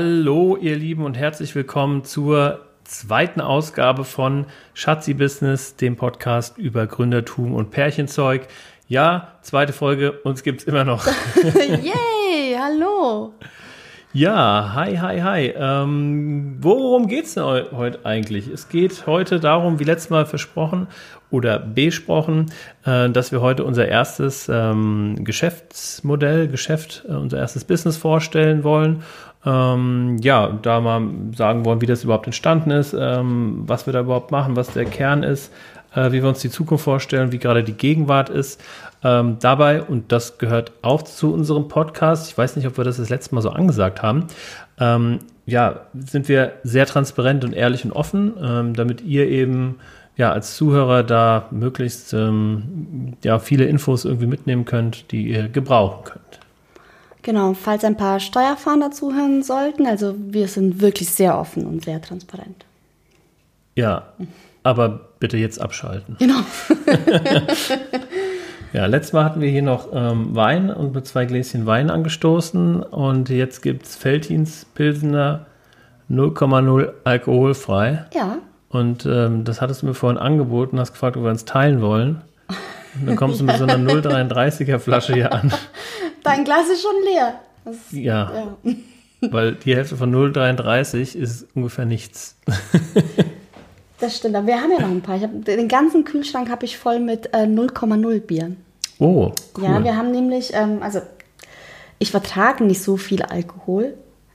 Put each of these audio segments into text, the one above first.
Hallo, ihr Lieben, und herzlich willkommen zur zweiten Ausgabe von Schatzi Business, dem Podcast über Gründertum und Pärchenzeug. Ja, zweite Folge, uns gibt's immer noch. Yay, hallo. Ja, hi, hi, hi. Ähm, worum geht's denn heute eigentlich? Es geht heute darum, wie letztes Mal versprochen oder besprochen, äh, dass wir heute unser erstes ähm, Geschäftsmodell, Geschäft, äh, unser erstes Business vorstellen wollen. Ähm, ja, da mal sagen wollen, wie das überhaupt entstanden ist, ähm, was wir da überhaupt machen, was der Kern ist, äh, wie wir uns die Zukunft vorstellen, wie gerade die Gegenwart ist. Ähm, dabei, und das gehört auch zu unserem Podcast, ich weiß nicht, ob wir das das letzte Mal so angesagt haben, ähm, ja, sind wir sehr transparent und ehrlich und offen, ähm, damit ihr eben ja als Zuhörer da möglichst ähm, ja, viele Infos irgendwie mitnehmen könnt, die ihr gebrauchen könnt. Genau, falls ein paar Steuerfahnder zuhören sollten, also wir sind wirklich sehr offen und sehr transparent. Ja, aber bitte jetzt abschalten. Genau. Ja, letztes Mal hatten wir hier noch ähm, Wein und mit zwei Gläschen Wein angestoßen und jetzt gibt es Feltins Pilsener 0,0 alkoholfrei. Ja. Und ähm, das hattest du mir vorhin angeboten, hast gefragt, ob wir uns teilen wollen. Und dann kommst du mit so einer 0,33er Flasche hier an. Dein Glas ist schon leer. Das, ja. ja. Weil die Hälfte von 0,33 ist ungefähr nichts. Das stimmt, aber wir haben ja noch ein paar. Hab, den ganzen Kühlschrank habe ich voll mit 0,0 äh, Bier. Oh, cool. Ja, wir haben nämlich, ähm, also ich vertrage nicht so viel Alkohol.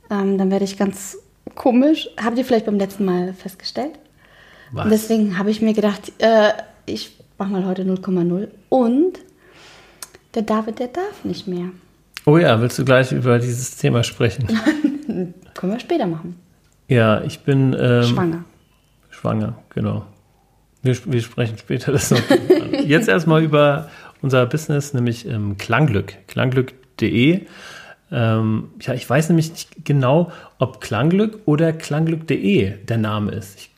Ähm, dann werde ich ganz komisch. Habt ihr vielleicht beim letzten Mal festgestellt? Was? Und deswegen habe ich mir gedacht, äh, ich mache mal heute 0,0. Und der David, der darf nicht mehr. Oh ja, willst du gleich über dieses Thema sprechen? Können wir später machen. Ja, ich bin ähm, schwanger schwanger, genau. Wir, wir sprechen später das noch. Jetzt erstmal über unser Business, nämlich ähm, Klangglück. Klangglück.de. Ähm, ja, ich weiß nämlich nicht genau, ob Klangglück oder Klangglück.de der Name ist. Ich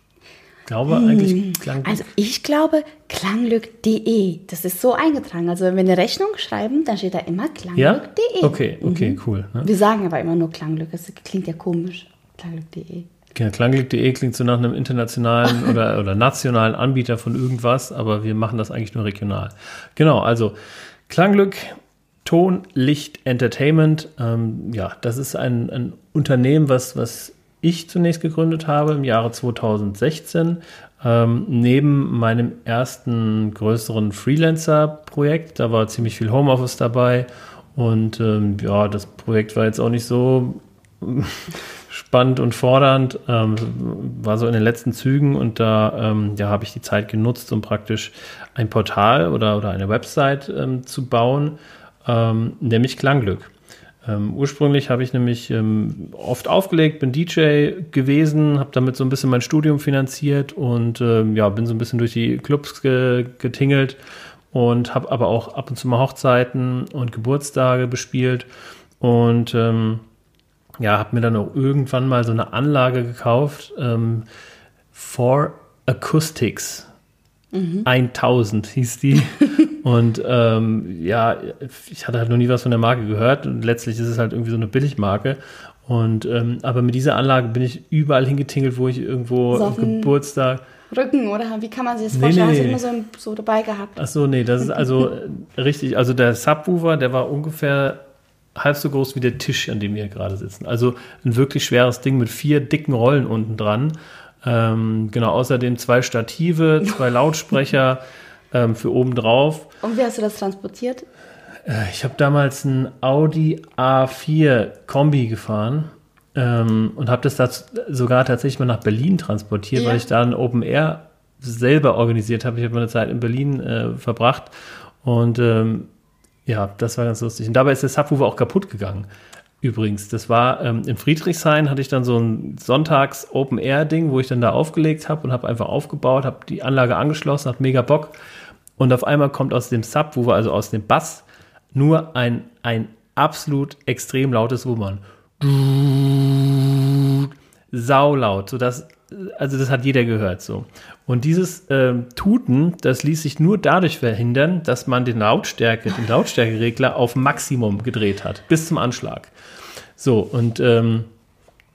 glaube hm. eigentlich Klangglück. Also ich glaube Klangglück.de. Das ist so eingetragen. Also wenn wir eine Rechnung schreiben, dann steht da immer Klangglück.de. Ja? Okay, okay, mhm. cool. Ne? Wir sagen aber immer nur Klangglück. Das klingt ja komisch. Klangglück.de. Ja, Klangglück.de klingt so nach einem internationalen oder, oder nationalen Anbieter von irgendwas, aber wir machen das eigentlich nur regional. Genau, also Klangglück, Ton, Licht, Entertainment. Ähm, ja, das ist ein, ein Unternehmen, was, was ich zunächst gegründet habe im Jahre 2016. Ähm, neben meinem ersten größeren Freelancer-Projekt, da war ziemlich viel Homeoffice dabei und ähm, ja, das Projekt war jetzt auch nicht so spannend und fordernd. Ähm, war so in den letzten Zügen und da ähm, ja, habe ich die Zeit genutzt, um praktisch ein Portal oder, oder eine Website ähm, zu bauen, ähm, nämlich Klangglück. Ähm, ursprünglich habe ich nämlich ähm, oft aufgelegt, bin DJ gewesen, habe damit so ein bisschen mein Studium finanziert und ja, bin so ein bisschen durch die Clubs ge getingelt und habe aber auch ab und zu mal Hochzeiten und Geburtstage bespielt und ähm, ja, habe mir dann auch irgendwann mal so eine Anlage gekauft, ähm, For Acoustics. Mhm. 1000 hieß die. und ähm, ja, ich hatte halt noch nie was von der Marke gehört und letztlich ist es halt irgendwie so eine Billigmarke. Und ähm, aber mit dieser Anlage bin ich überall hingetingelt, wo ich irgendwo so Geburtstag. Rücken oder wie kann man sich das vorstellen? Nee, nee, Hast du immer so, so dabei gehabt? Ach so, nee, das ist also richtig. Also der Subwoofer, der war ungefähr halb so groß wie der Tisch, an dem wir gerade sitzen. Also ein wirklich schweres Ding mit vier dicken Rollen unten dran. Ähm, genau, außerdem zwei Stative, zwei Lautsprecher ähm, für oben drauf. Und wie hast du das transportiert? Äh, ich habe damals ein Audi A4 Kombi gefahren ähm, und habe das da sogar tatsächlich mal nach Berlin transportiert, ja. weil ich da ein Open Air selber organisiert habe. Ich habe meine Zeit in Berlin äh, verbracht und ähm, ja, das war ganz lustig. Und dabei ist der Subwoofer auch kaputt gegangen. Übrigens, das war ähm, in Friedrichshain hatte ich dann so ein Sonntags Open Air Ding, wo ich dann da aufgelegt habe und habe einfach aufgebaut, habe die Anlage angeschlossen, hat mega Bock. Und auf einmal kommt aus dem Subwoofer, also aus dem Bass, nur ein, ein absolut extrem lautes Wummern. Saulaut, sodass also das hat jeder gehört so. Und dieses ähm, Tuten, das ließ sich nur dadurch verhindern, dass man den Lautstärke, den Lautstärkeregler auf Maximum gedreht hat, bis zum Anschlag. So, und ähm,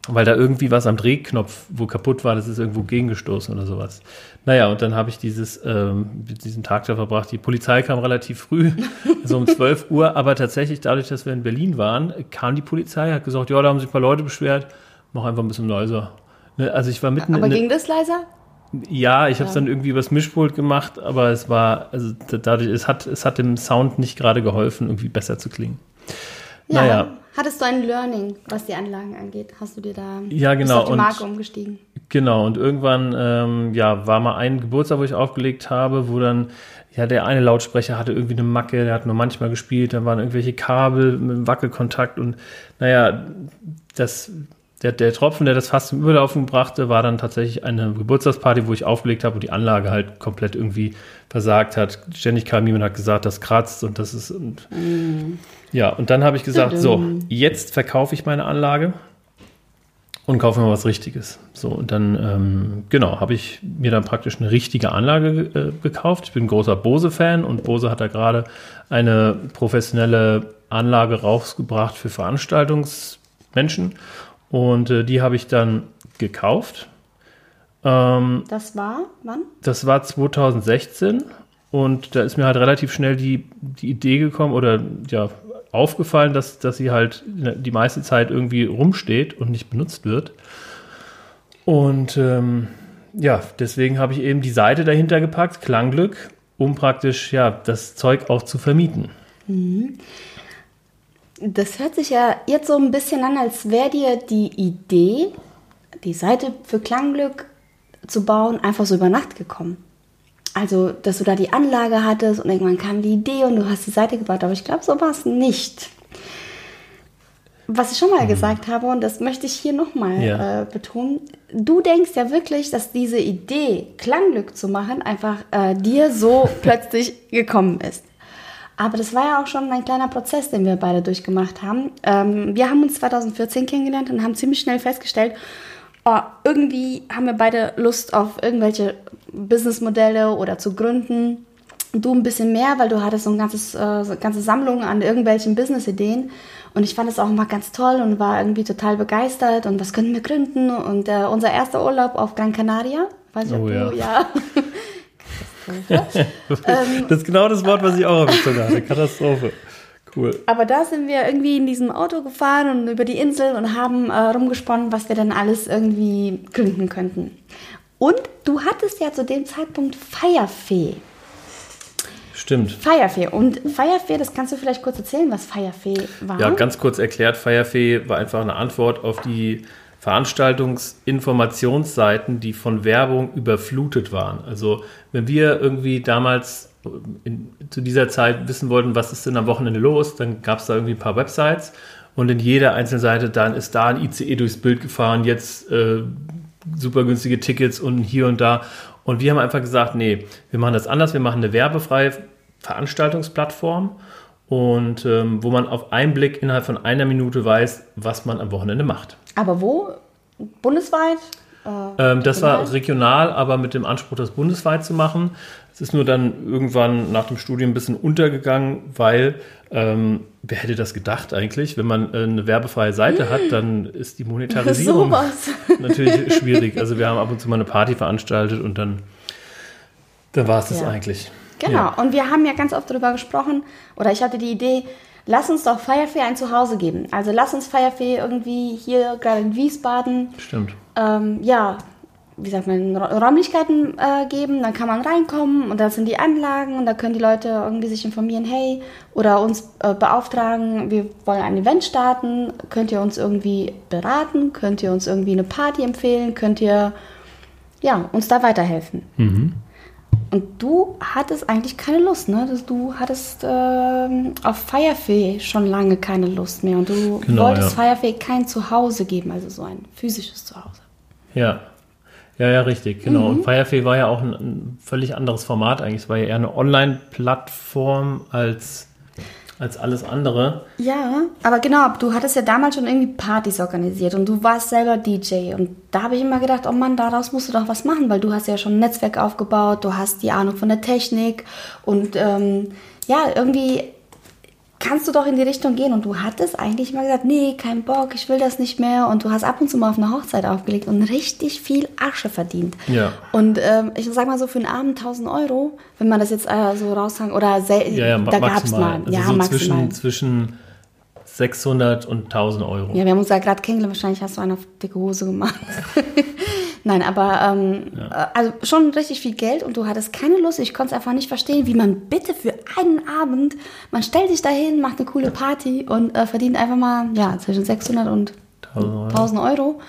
weil da irgendwie was am Drehknopf, wo kaputt war, das ist irgendwo gegengestoßen oder sowas. Naja, und dann habe ich dieses, ähm, diesen Tag da verbracht. Die Polizei kam relativ früh, so um 12 Uhr, aber tatsächlich dadurch, dass wir in Berlin waren, kam die Polizei, hat gesagt, ja, da haben sich ein paar Leute beschwert, mach einfach ein bisschen leiser. Ne, also ich war mitten Aber in ging das leiser? Ja, ich habe es dann irgendwie übers Mischpult gemacht, aber es war, also dadurch, es hat, es hat dem Sound nicht gerade geholfen, irgendwie besser zu klingen. Ja. Naja. Hattest du ein Learning, was die Anlagen angeht? Hast du dir da ja, genau. auf die Marke und, umgestiegen? Genau, und irgendwann ähm, ja, war mal ein Geburtstag, wo ich aufgelegt habe, wo dann ja, der eine Lautsprecher hatte irgendwie eine Macke, der hat nur manchmal gespielt, dann waren irgendwelche Kabel mit Wackelkontakt und naja, das der, der Tropfen, der das fast zum Überlaufen brachte, war dann tatsächlich eine Geburtstagsparty, wo ich aufgelegt habe, wo die Anlage halt komplett irgendwie versagt hat. Ständig kam jemand und hat gesagt, das kratzt und das ist. Und, mm. Ja, und dann habe ich gesagt, so, jetzt verkaufe ich meine Anlage und kaufe mir was Richtiges. So, und dann, ähm, genau, habe ich mir dann praktisch eine richtige Anlage äh, gekauft. Ich bin ein großer Bose-Fan und Bose hat da gerade eine professionelle Anlage rausgebracht für Veranstaltungsmenschen. Und äh, die habe ich dann gekauft. Ähm, das war wann? Das war 2016 und da ist mir halt relativ schnell die, die Idee gekommen oder ja, aufgefallen, dass, dass sie halt die meiste Zeit irgendwie rumsteht und nicht benutzt wird. Und ähm, ja, deswegen habe ich eben die Seite dahinter gepackt, Klangglück, um praktisch ja das Zeug auch zu vermieten. Mhm. Das hört sich ja jetzt so ein bisschen an, als wäre dir die Idee, die Seite für Klangglück zu bauen, einfach so über Nacht gekommen. Also, dass du da die Anlage hattest und irgendwann kam die Idee und du hast die Seite gebaut. Aber ich glaube, so war es nicht. Was ich schon mal mhm. gesagt habe, und das möchte ich hier nochmal ja. äh, betonen, du denkst ja wirklich, dass diese Idee, Klangglück zu machen, einfach äh, dir so plötzlich gekommen ist. Aber das war ja auch schon ein kleiner Prozess, den wir beide durchgemacht haben. Ähm, wir haben uns 2014 kennengelernt und haben ziemlich schnell festgestellt, oh, irgendwie haben wir beide Lust auf irgendwelche Businessmodelle oder zu gründen. Du ein bisschen mehr, weil du hattest so, ein ganzes, äh, so eine ganze Sammlung an irgendwelchen Businessideen. Und ich fand es auch immer ganz toll und war irgendwie total begeistert. Und was könnten wir gründen? Und äh, unser erster Urlaub auf Gran Canaria, weiß ich, oh, ob ja. du, ja. Ähm, das ist genau das Wort, was ich auch auf der hatte. Katastrophe. Cool. Aber da sind wir irgendwie in diesem Auto gefahren und über die Insel und haben äh, rumgesponnen, was wir dann alles irgendwie gründen könnten. Und du hattest ja zu dem Zeitpunkt Feierfee. Stimmt. Feierfee. Und Feierfee, das kannst du vielleicht kurz erzählen, was Feierfee war? Ja, ganz kurz erklärt, Feierfee war einfach eine Antwort auf die Veranstaltungsinformationsseiten, die von Werbung überflutet waren. Also wenn wir irgendwie damals in, zu dieser Zeit wissen wollten, was ist denn am Wochenende los, dann gab es da irgendwie ein paar Websites und in jeder einzelnen Seite dann ist da ein ICE durchs Bild gefahren, jetzt äh, super günstige Tickets und hier und da. Und wir haben einfach gesagt, nee, wir machen das anders, wir machen eine werbefreie Veranstaltungsplattform und ähm, wo man auf einen Blick innerhalb von einer Minute weiß, was man am Wochenende macht. Aber wo? Bundesweit? Äh, ähm, das war regional, aber mit dem Anspruch, das bundesweit zu machen. Es ist nur dann irgendwann nach dem Studium ein bisschen untergegangen, weil ähm, wer hätte das gedacht eigentlich? Wenn man äh, eine werbefreie Seite hat, dann ist die Monetarisierung natürlich schwierig. Also wir haben ab und zu mal eine Party veranstaltet und dann, dann war es das ja. eigentlich. Genau, ja. und wir haben ja ganz oft darüber gesprochen, oder ich hatte die Idee, lass uns doch Firefee ein Zuhause geben. Also lass uns Firefee irgendwie hier gerade in Wiesbaden. Stimmt. Ähm, ja, wie sagt man, Räumlichkeiten äh, geben, dann kann man reinkommen und da sind die Anlagen und da können die Leute irgendwie sich informieren, hey, oder uns äh, beauftragen, wir wollen ein Event starten, könnt ihr uns irgendwie beraten, könnt ihr uns irgendwie eine Party empfehlen, könnt ihr ja, uns da weiterhelfen. Mhm. Und du hattest eigentlich keine Lust, ne? Du hattest äh, auf Firefee schon lange keine Lust mehr und du genau, wolltest ja. Firefee kein Zuhause geben, also so ein physisches Zuhause. Ja, ja, ja, richtig, genau. Mhm. Und Firefee war ja auch ein, ein, völlig anderes Format eigentlich. Es war ja eher eine Online-Plattform als als alles andere. Ja, aber genau, du hattest ja damals schon irgendwie Partys organisiert und du warst selber DJ. Und da habe ich immer gedacht, oh Mann, daraus musst du doch was machen, weil du hast ja schon ein Netzwerk aufgebaut, du hast die Ahnung von der Technik und ähm, ja, irgendwie kannst du doch in die Richtung gehen. Und du hattest eigentlich mal gesagt, nee, kein Bock, ich will das nicht mehr. Und du hast ab und zu mal auf eine Hochzeit aufgelegt und richtig viel Asche verdient. Ja. Und ähm, ich sag mal so, für einen Abend 1000 Euro, wenn man das jetzt äh, so raushangt, oder Ja, ja, da gab es mal. Also ja, so maximal. zwischen, zwischen 600 und 1000 Euro. Ja, wir haben uns ja gerade kennengelernt, wahrscheinlich hast du eine auf dicke Hose gemacht. Nein, aber ähm, äh, also schon richtig viel Geld und du hattest keine Lust. Ich konnte es einfach nicht verstehen, wie man bitte für einen Abend, man stellt sich dahin, macht eine coole Party und äh, verdient einfach mal ja, zwischen 600 und 1000 Euro. 1000 Euro.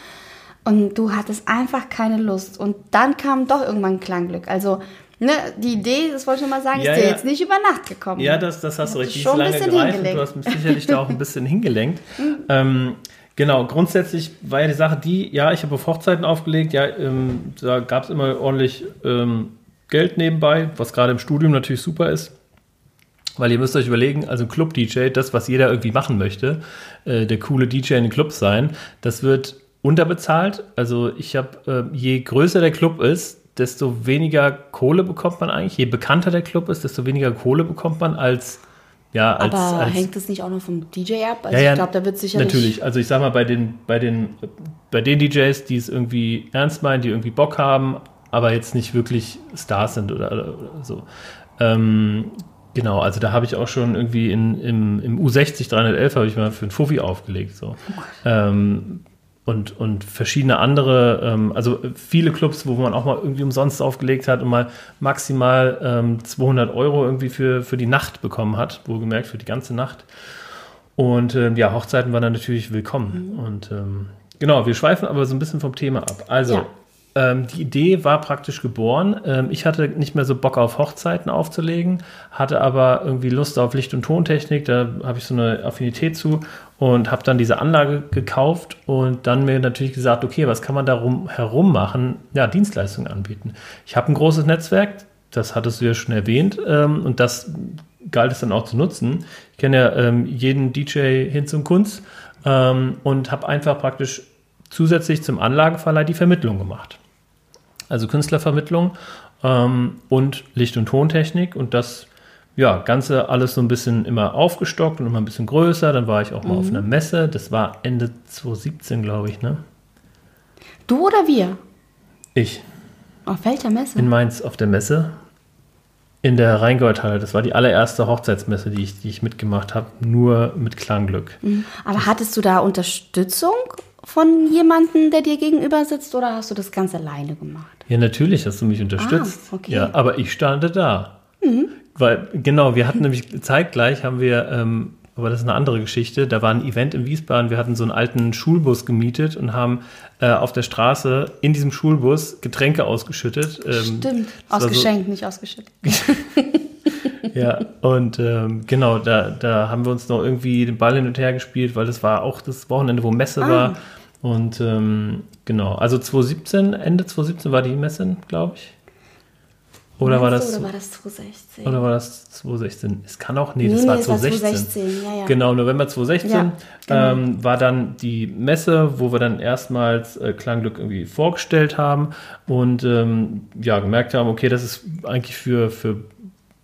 Und du hattest einfach keine Lust. Und dann kam doch irgendwann Klangglück. Also, ne, die Idee, das wollte ich schon mal sagen, Ja, ist dir ja. jetzt nicht über Nacht gekommen. Ja, das, das hast du ist schon lange gereift du hast mich sicherlich da auch ein bisschen hingelenkt. ähm, genau, grundsätzlich war ja die Sache die, ja, ich habe auf Hochzeiten aufgelegt, ja, ähm, da gab es immer ordentlich ähm, Geld nebenbei, was gerade im Studium natürlich super ist. Weil ihr müsst euch überlegen, also Club-DJ, das, was jeder irgendwie machen möchte, äh, der coole DJ in den Clubs sein, das wird unterbezahlt. Also ich habe, äh, je größer der Club ist, desto weniger Kohle bekommt man eigentlich. Je bekannter der Club ist, desto weniger Kohle bekommt man als, ja, als, Aber als hängt das nicht auch noch vom DJ ab? Also ja, ja, ich glaube, da wird sicherlich. Natürlich, also ich sag mal, bei den, bei den, bei den DJs, die es irgendwie ernst meinen, die irgendwie Bock haben, aber jetzt nicht wirklich Stars sind oder, oder so. Ähm, genau, also da habe ich auch schon irgendwie in, im, im U60 311 habe ich mal für einen Fuffi aufgelegt. So. Ähm, und, und verschiedene andere, ähm, also viele Clubs, wo man auch mal irgendwie umsonst aufgelegt hat und mal maximal ähm, 200 Euro irgendwie für, für die Nacht bekommen hat, wohlgemerkt für die ganze Nacht. Und ähm, ja, Hochzeiten waren dann natürlich willkommen. Und ähm, genau, wir schweifen aber so ein bisschen vom Thema ab. Also, Ja. ähm, die Idee war praktisch geboren. Ähm, ich hatte nicht mehr so Bock auf Hochzeiten aufzulegen, hatte aber irgendwie Lust auf Licht- und Tontechnik. Da habe ich so eine Affinität zu und habe dann diese Anlage gekauft und dann mir natürlich gesagt, okay, was kann man darum herum machen? Ja, Dienstleistungen anbieten. Ich habe ein großes Netzwerk, das hattest du ja schon erwähnt, ähm, und das galt es dann auch zu nutzen. Ich kenne ja ähm, jeden DJ hin zum Kunst ähm, und habe einfach praktisch zusätzlich zum Anlagenverleih die Vermittlung gemacht. Also Künstlervermittlung ähm, und Licht- und Tontechnik und das ja, Ganze alles so ein bisschen immer aufgestockt und immer ein bisschen größer. Dann war ich auch mal auf einer Messe. Das war Ende 2017, glaube ich, ne? Du oder wir? Ich Auf welcher Messe? in Mainz auf der Messe. In der Rheingoldhalle. Das war die allererste Hochzeitsmesse, die ich, die ich mitgemacht habe. Nur mit Klangglück. Aber hattest du da Unterstützung von jemandem, der dir gegenüber sitzt, oder hast du das ganz alleine gemacht? Ja, natürlich hast du mich unterstützt. Ah, okay. Ja, aber ich stande da. Weil, genau, wir hatten nämlich zeitgleich haben wir, ähm, aber das ist eine andere Geschichte, da war ein Event in Wiesbaden, wir hatten so einen alten Schulbus gemietet und haben äh, auf der Straße in diesem Schulbus Getränke ausgeschüttet. Ähm, Stimmt. Ausgeschenkt, nicht ausgeschüttet. Ja, und ähm, genau, da, da haben wir uns noch irgendwie den Ball hin und her gespielt, weil das war auch das Wochenende, wo Messe Ah. war. Und ähm, genau, also 2017, Ende 2017 war die Messe, glaube ich. Oder war das, Oder war das 2016? oder war das 2016? Es kann auch, nee, Nee, das nee, war es war 2016. 2016, ja, ja. Genau, November 2016 Ja, genau. ähm, war dann die Messe, wo wir dann erstmals äh, Klangglück irgendwie vorgestellt haben und ähm, ja, gemerkt haben, okay, das ist eigentlich für, für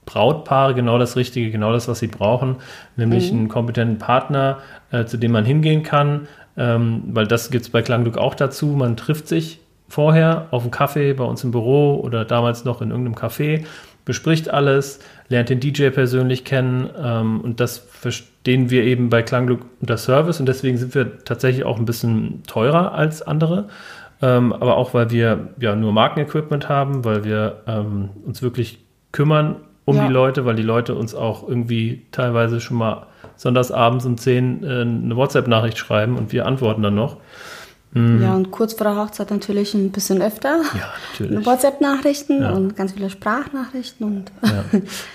Brautpaare genau das Richtige, genau das, was sie brauchen, nämlich Mhm. einen kompetenten Partner, äh, zu dem man hingehen kann, ähm, weil das gibt es bei Klangglück auch dazu. Man trifft sich vorher auf einen Kaffee bei uns im Büro oder damals noch in irgendeinem Café, bespricht alles, lernt den DJ persönlich kennen ähm, und das verstehen wir eben bei Klangglück unter Service und deswegen sind wir tatsächlich auch ein bisschen teurer als andere. Ähm, aber auch, weil wir ja nur Markenequipment haben, weil wir ähm, uns wirklich kümmern um Ja. die Leute, weil die Leute uns auch irgendwie teilweise schon mal sonntagsabends um 10 äh, eine WhatsApp-Nachricht schreiben und wir antworten dann noch. Ja, und kurz vor der Hochzeit natürlich ein bisschen öfter. Ja, natürlich. WhatsApp-Nachrichten Ja. und ganz viele Sprachnachrichten und Ja,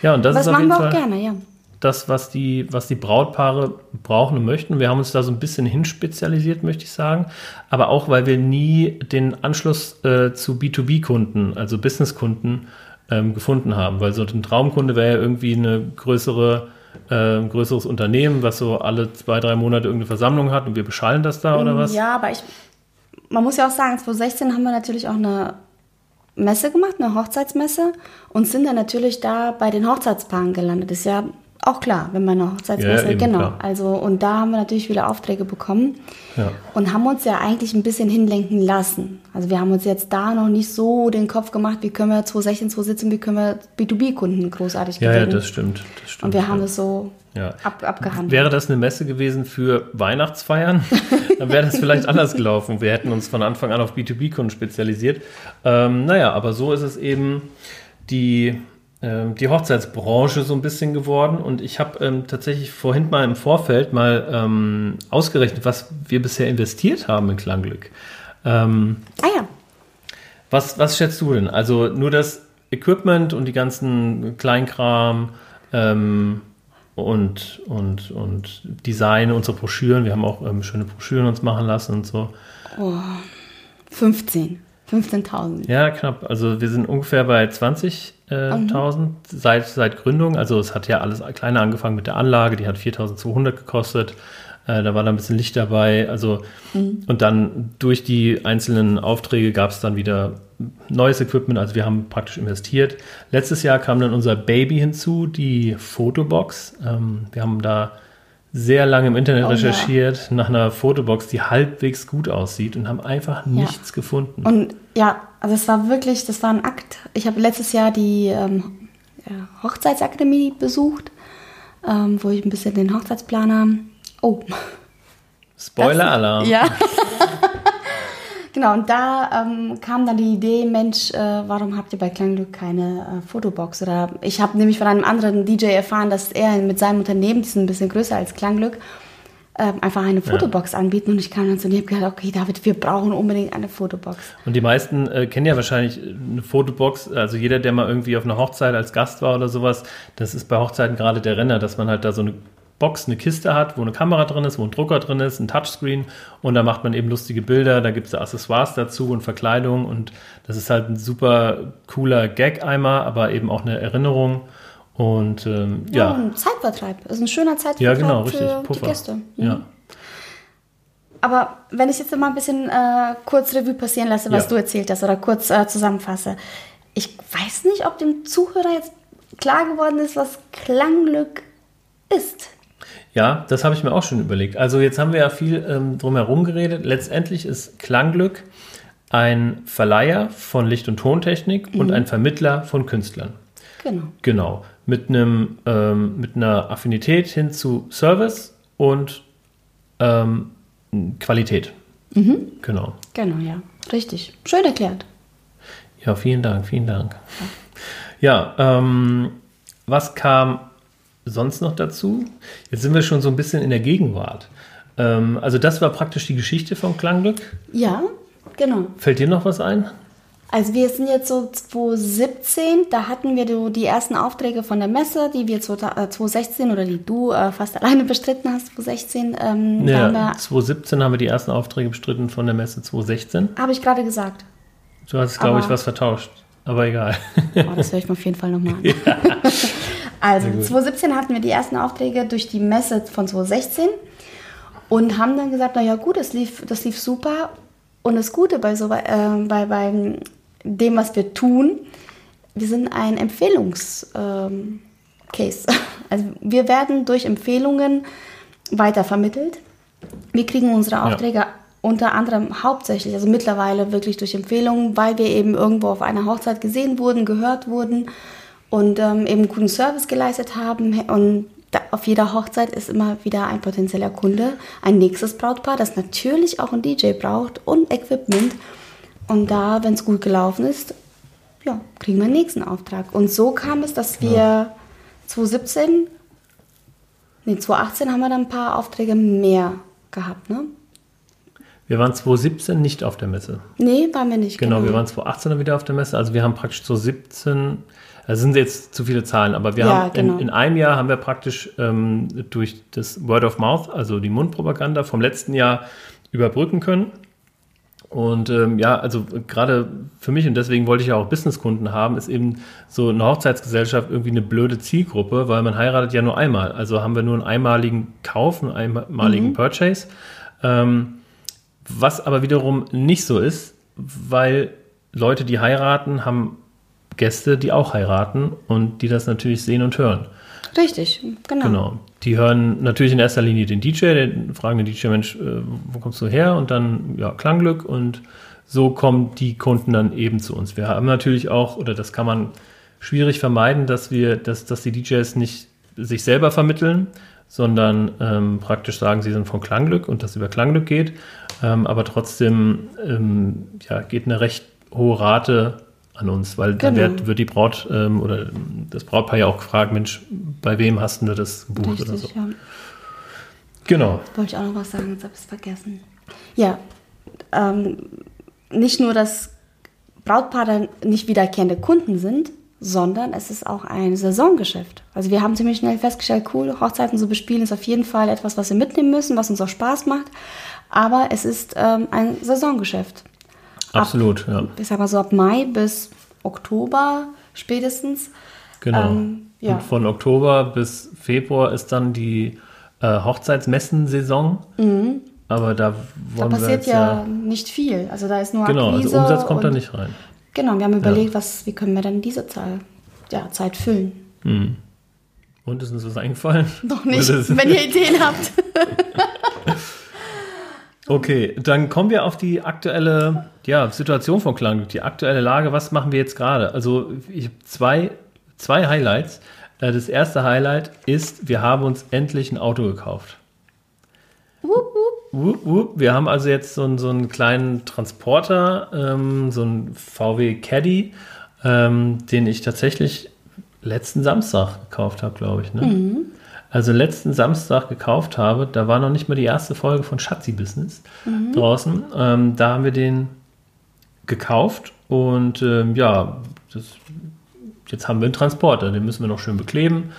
ja und das was ist auf machen jeden wir auch Fall gerne, ja. das, was die, was die Brautpaare brauchen und möchten. Wir haben uns da so ein bisschen hinspezialisiert, möchte ich sagen. Aber auch, weil wir nie den Anschluss äh, zu B2B-Kunden, also Business-Kunden, ähm, gefunden haben. Weil so ein Traumkunde wäre ja irgendwie eine größere, äh, ein größeres Unternehmen, was so alle zwei, drei Monate irgendeine Versammlung hat und wir beschallen das da oder was? Ja, aber ich, man muss ja auch sagen, 2016 haben wir natürlich auch eine Messe gemacht, eine Hochzeitsmesse und sind dann natürlich da bei den Hochzeitspaaren gelandet. Ist ja auch klar, wenn man eine Hochzeitsmesse, Ja, eben, genau. klar. Also, und da haben wir natürlich wieder Aufträge bekommen Ja. und haben uns ja eigentlich ein bisschen hinlenken lassen. Also wir haben uns jetzt da noch nicht so den Kopf gemacht, wie können wir 2016, 2017, wie können wir B2B-Kunden großartig Ja, ja, gewinnen. das stimmt. Das stimmt und wir haben ja. es so Ja. ab, abgehandelt. Wäre das eine Messe gewesen für Weihnachtsfeiern, dann wäre das vielleicht anders gelaufen. Wir hätten uns von Anfang an auf B2B-Kunden spezialisiert. Ähm, naja, aber so ist es eben die, ähm, die Hochzeitsbranche so ein bisschen geworden. Und ich habe ähm, tatsächlich vorhin mal im Vorfeld mal ähm, ausgerechnet, was wir bisher investiert haben in Klangglück. Ähm, ah ja, was, was schätzt du denn? Also nur das Equipment und die ganzen Kleinkram ähm, und, und, und Design, unsere Broschüren. Wir haben auch ähm, schöne Broschüren uns machen lassen und so. 15. 15.000. Ja, knapp. Also wir sind ungefähr bei 20.000 seit, seit Gründung. Also es hat ja alles kleiner angefangen mit der Anlage, die hat 4.200 gekostet. Äh, da war da ein bisschen Licht dabei. Also und dann durch die einzelnen Aufträge gab es dann wieder neues Equipment. Also wir haben praktisch investiert. Letztes Jahr kam dann unser Baby hinzu, die Fotobox. Ähm, wir haben da sehr lange im Internet Oh ja. recherchiert nach einer Fotobox, die halbwegs gut aussieht und haben einfach nichts gefunden. Und ja, also es war wirklich, das war ein Akt. Ich habe letztes Jahr die ähm, ja, Hochzeitsakademie besucht, ähm, wo ich ein bisschen den Hochzeitsplaner. Oh, Spoiler-Alarm. ja. genau, und da ähm, kam dann die Idee, Mensch, äh, warum habt ihr bei Klangglück keine äh, Fotobox? Oder ich habe nämlich von einem anderen DJ erfahren, dass er mit seinem Unternehmen, die sind ein bisschen größer als Klangglück, ähm, einfach eine Fotobox anbieten. Und ich kam dann zu habe gedacht, okay, David, wir brauchen unbedingt eine Fotobox. Und die meisten äh, kennen ja wahrscheinlich eine Fotobox. Also jeder, der mal irgendwie auf einer Hochzeit als Gast war oder sowas, das ist bei Hochzeiten gerade der Renner, dass man halt da so eine Box, eine Kiste hat, wo eine Kamera drin ist, wo ein Drucker drin ist, ein Touchscreen und da macht man eben lustige Bilder, da gibt es Accessoires dazu und Verkleidung und das ist halt ein super cooler Gag-Eimer, aber eben auch eine Erinnerung und ähm, Ja, ja, ein Zeitvertreib. Ist ein schöner ja, Zeitvertreib genau, für richtig, die Puffer. Gäste. Mhm. Ja. Aber wenn ich jetzt mal ein bisschen äh, kurz Revue passieren lasse, was Ja. du erzählt hast oder kurz äh, zusammenfasse. Ich weiß nicht, ob dem Zuhörer jetzt klar geworden ist, was Klangglück ist. Ja, das habe ich mir auch schon überlegt. Also jetzt haben wir ja viel ähm, drumherum geredet. Letztendlich ist Klangglück ein Verleiher von Licht- und Tontechnik und ein Vermittler von Künstlern. Genau. Genau. Mit, einem, ähm, mit einer Affinität hin zu Service und ähm, Qualität. Genau. Genau, ja. Richtig. Schön erklärt. Ja, vielen Dank, vielen Dank. Ja, ähm, was kam sonst noch dazu? Jetzt sind wir schon so ein bisschen in der Gegenwart. Ähm, also das war praktisch die Geschichte von Klangglück. Ja, genau. Fällt dir noch was ein? Also wir sind jetzt so 2017, da hatten wir so die ersten Aufträge von der Messe, die wir 2016 oder die du äh, fast alleine bestritten hast, 2016. Ähm, da haben Ja, wir, 2017 haben wir die ersten Aufträge bestritten von der Messe 2016. habe ich gerade gesagt. Du hast, glaube ich, was vertauscht. Aber egal. Oh, das höre ich mir auf jeden Fall nochmal an. also 2017 hatten wir die ersten Aufträge durch die Messe von 2016 und haben dann gesagt, naja gut, das lief, das lief super. Und das Gute bei, so, äh, bei, bei dem, was wir tun, wir sind ein Empfehlungs-Case. Ähm, also wir werden durch Empfehlungen weitervermittelt. Wir kriegen unsere Aufträge unter anderem hauptsächlich, also mittlerweile wirklich durch Empfehlungen, weil wir eben irgendwo auf einer Hochzeit gesehen wurden, gehört wurden und ähm, eben guten Service geleistet haben. Und auf jeder Hochzeit ist immer wieder ein potenzieller Kunde, ein nächstes Brautpaar, das natürlich auch einen DJ braucht und Equipment. Und da, wenn es gut gelaufen ist, ja, kriegen wir den nächsten Auftrag. Und so kam es, dass wir 2017, nee, 2018 haben wir dann ein paar Aufträge mehr gehabt, ne? Wir waren 2017 nicht auf der Messe. Nee, waren wir nicht. Genau, wir waren 2018 dann wieder auf der Messe. Also wir haben praktisch 2017, das sind jetzt zu viele Zahlen, aber wir Ja, haben genau. in, in einem Jahr haben wir praktisch ähm, durch das Word of Mouth, also die Mundpropaganda vom letzten Jahr überbrücken können. Und ähm, ja, also gerade für mich, und deswegen wollte ich ja auch Businesskunden haben, ist eben so eine Hochzeitsgesellschaft irgendwie eine blöde Zielgruppe, weil man heiratet ja nur einmal. Also haben wir nur einen einmaligen Kauf, einen einmaligen Purchase. Ähm, was aber wiederum nicht so ist, weil Leute, die heiraten, haben Gäste, die auch heiraten und die das natürlich sehen und hören. Richtig, genau. Genau. Die hören natürlich in erster Linie den DJ, den fragen den DJ, Mensch, äh, wo kommst du her? Und dann, ja, Klangglück und so kommen die Kunden dann eben zu uns. Wir haben natürlich auch, oder das kann man schwierig vermeiden, dass wir, dass, dass die DJs nicht sich selber vermitteln, sondern ähm, praktisch sagen, sie sind von Klangglück und das über Klangglück geht. Ähm, aber trotzdem ähm, ja, geht eine recht hohe Rate an uns, weil genau. dann wird, wird die Braut ähm, oder das Brautpaar ja auch gefragt, Mensch, bei wem hast du das gebucht Richtig, oder so. Ja. Genau. Wollte ich auch noch was sagen, jetzt habe ich es vergessen. Ja, ähm, nicht nur, dass Brautpaare nicht wiederkehrende Kunden sind, sondern es ist auch ein Saisongeschäft. Also wir haben ziemlich schnell festgestellt, cool, Hochzeiten zu bespielen ist auf jeden Fall etwas, was wir mitnehmen müssen, was uns auch Spaß macht. Aber es ist ähm, ein Saisongeschäft. Absolut, ab, ja. Sag mal so ab Mai bis Oktober spätestens. Genau. Ähm, ja. Und von Oktober bis Februar ist dann die äh, Hochzeitsmessensaison. Mhm. Aber da wollen da passiert ja, ja, nicht viel. Also da ist nur Genau, also Akquise also Umsatz kommt da nicht rein. Genau, wir haben überlegt, ja. was, wie können wir denn diese Zahl, ja, Zeit füllen. Mhm. Und ist uns was eingefallen? Noch nicht, wenn ihr Ideen habt. okay, dann kommen wir auf die aktuelle ja, Situation von Klangglück, die aktuelle Lage. Was machen wir jetzt gerade? Also ich habe zwei, zwei Highlights. Äh, das erste Highlight ist, wir haben uns endlich ein Auto gekauft. Wupp, wupp. Wupp, wir haben also jetzt so, einen, so einen kleinen Transporter, ähm, so einen VW Caddy, ähm, den ich tatsächlich letzten Samstag gekauft habe, glaube ich. Ne? Mhm. Also letzten Samstag gekauft habe, da war noch nicht mal die erste Folge von Schatzi Business mhm. draußen. Ähm, da haben wir den gekauft und ähm, ja, das, jetzt haben wir einen Transporter, den müssen wir noch schön bekleben.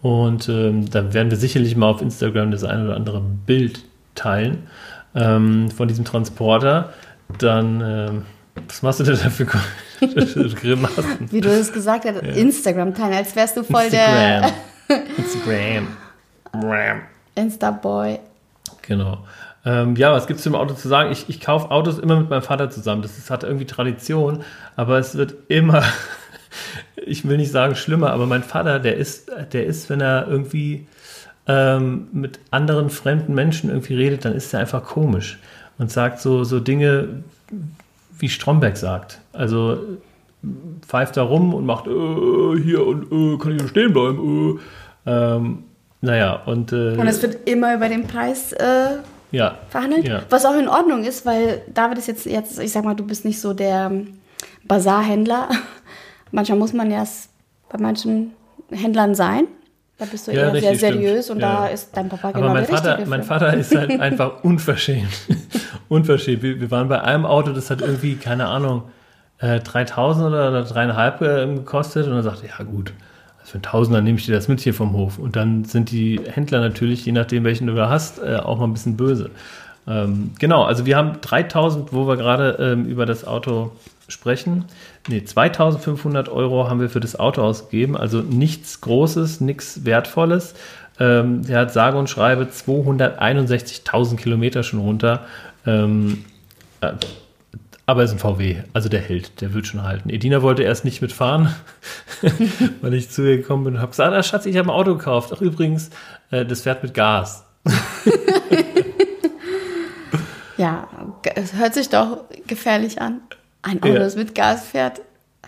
Und ähm, da werden wir sicherlich mal auf Instagram das ein oder andere Bild teilen ähm, von diesem Transporter. Dann, ähm, was machst du denn dafür? Grimassen? Wie du es gesagt hast, ja. Instagram teilen, als wärst du voll Instagram. der Instagram. Insta-Boy. Genau. Ähm, ja, was gibt es zum Auto zu sagen? Ich, ich kaufe Autos immer mit meinem Vater zusammen. Das ist, hat irgendwie Tradition, aber es wird immer, ich will nicht sagen schlimmer, aber mein Vater, der ist, der ist, wenn er irgendwie ähm, mit anderen fremden Menschen irgendwie redet, dann ist er einfach komisch und sagt so, so Dinge, wie Stromberg sagt. Also pfeift da rum und macht äh, hier und äh, kann ich hier stehen bleiben. Äh. Ähm, naja, und. Äh, und es wird immer über den Preis äh, ja, verhandelt. Ja. Was auch in Ordnung ist, weil David ist jetzt, jetzt, ich sag mal, du bist nicht so der Bazarhändler. Manchmal muss man ja bei manchen Händlern sein. Da bist du ja, eher richtig, sehr seriös stimmt. und ja. da ist dein Papa genau Aber mein der Vater, Richtige. Mein Vater ist halt einfach unverschämt. unverschämt. Wir, wir, waren bei einem Auto, das hat irgendwie, keine Ahnung, äh, 3000 oder, oder dreieinhalb äh, gekostet und er sagte, ja gut, also für einen Tausender nehme ich dir das mit hier vom Hof. Und dann sind die Händler natürlich, je nachdem welchen du da hast, äh, auch mal ein bisschen böse. Ähm, genau, also wir haben 3000, wo wir gerade ähm, über das Auto sprechen. Nee, 2500 Euro haben wir für das Auto ausgegeben, also nichts Großes, nichts Wertvolles. Ähm, der hat sage und schreibe 261.000 Kilometer schon runter. Ähm, äh, aber es ist ein VW, also der hält, der wird schon halten. Edina wollte erst nicht mitfahren, weil ich zu ihr gekommen bin und habe gesagt, ah, Schatz, ich habe ein Auto gekauft. Ach übrigens, äh, das fährt mit Gas. ja, es hört sich doch gefährlich an. Ein Auto, ja. das mit Gas fährt.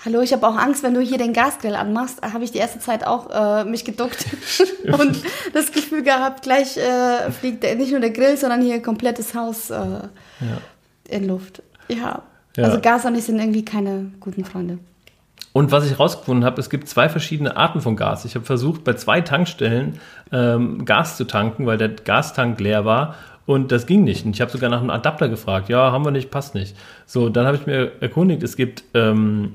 Hallo, ich habe auch Angst, wenn du hier den Gasgrill anmachst, habe ich die erste Zeit auch äh, mich geduckt und das Gefühl gehabt, gleich äh, fliegt nicht nur der Grill, sondern hier komplettes Haus äh, ja. in Luft. Ja. Ja. Also Gas und ich sind irgendwie keine guten Freunde. Und was ich rausgefunden habe, es gibt zwei verschiedene Arten von Gas. Ich habe versucht, bei zwei Tankstellen ähm, Gas zu tanken, weil der Gastank leer war. Und das ging nicht. Und ich habe sogar nach einem Adapter gefragt. Ja, haben wir nicht, passt nicht. So, dann habe ich mir erkundigt, es gibt ähm,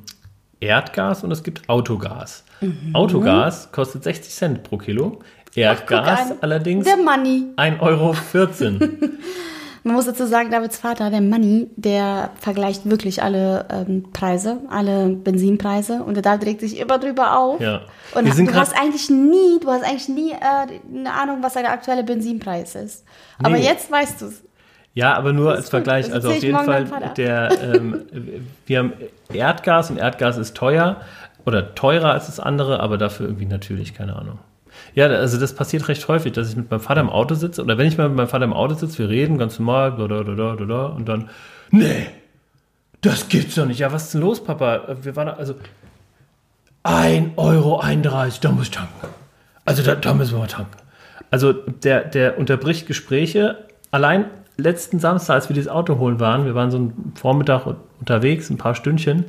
Erdgas und es gibt Autogas. Mhm. Autogas kostet 60 Cent pro Kilo. Erdgas Ach, allerdings der Money. 1,14 Euro. Man muss dazu sagen, Davids Vater, der Money, der vergleicht wirklich alle ähm, Preise, alle Benzinpreise und der David regt sich immer drüber auf. Ja. Und du hast eigentlich nie, du hast eigentlich nie äh, eine Ahnung, was der aktuelle Benzinpreis ist. Nee. Aber jetzt weißt du es. Ja, aber nur als Vergleich. Also auf jeden Fall, der, ähm, wir haben Erdgas und Erdgas ist teuer oder teurer als das andere, aber dafür irgendwie natürlich, keine Ahnung. Ja, also das passiert recht häufig, dass ich mit meinem Vater im Auto sitze oder wenn ich mal mit meinem Vater im Auto sitze, wir reden ganz normal, bla, bla, bla, bla, und dann, nee, das gibt's doch nicht. Ja, was ist denn los, Papa? Wir waren, also, 1,31 Euro, da muss ich tanken. Also da, da müssen wir mal tanken. Also der, der unterbricht Gespräche. Allein letzten Samstag, als wir dieses Auto holen waren, wir waren so einen Vormittag unterwegs, ein paar Stündchen,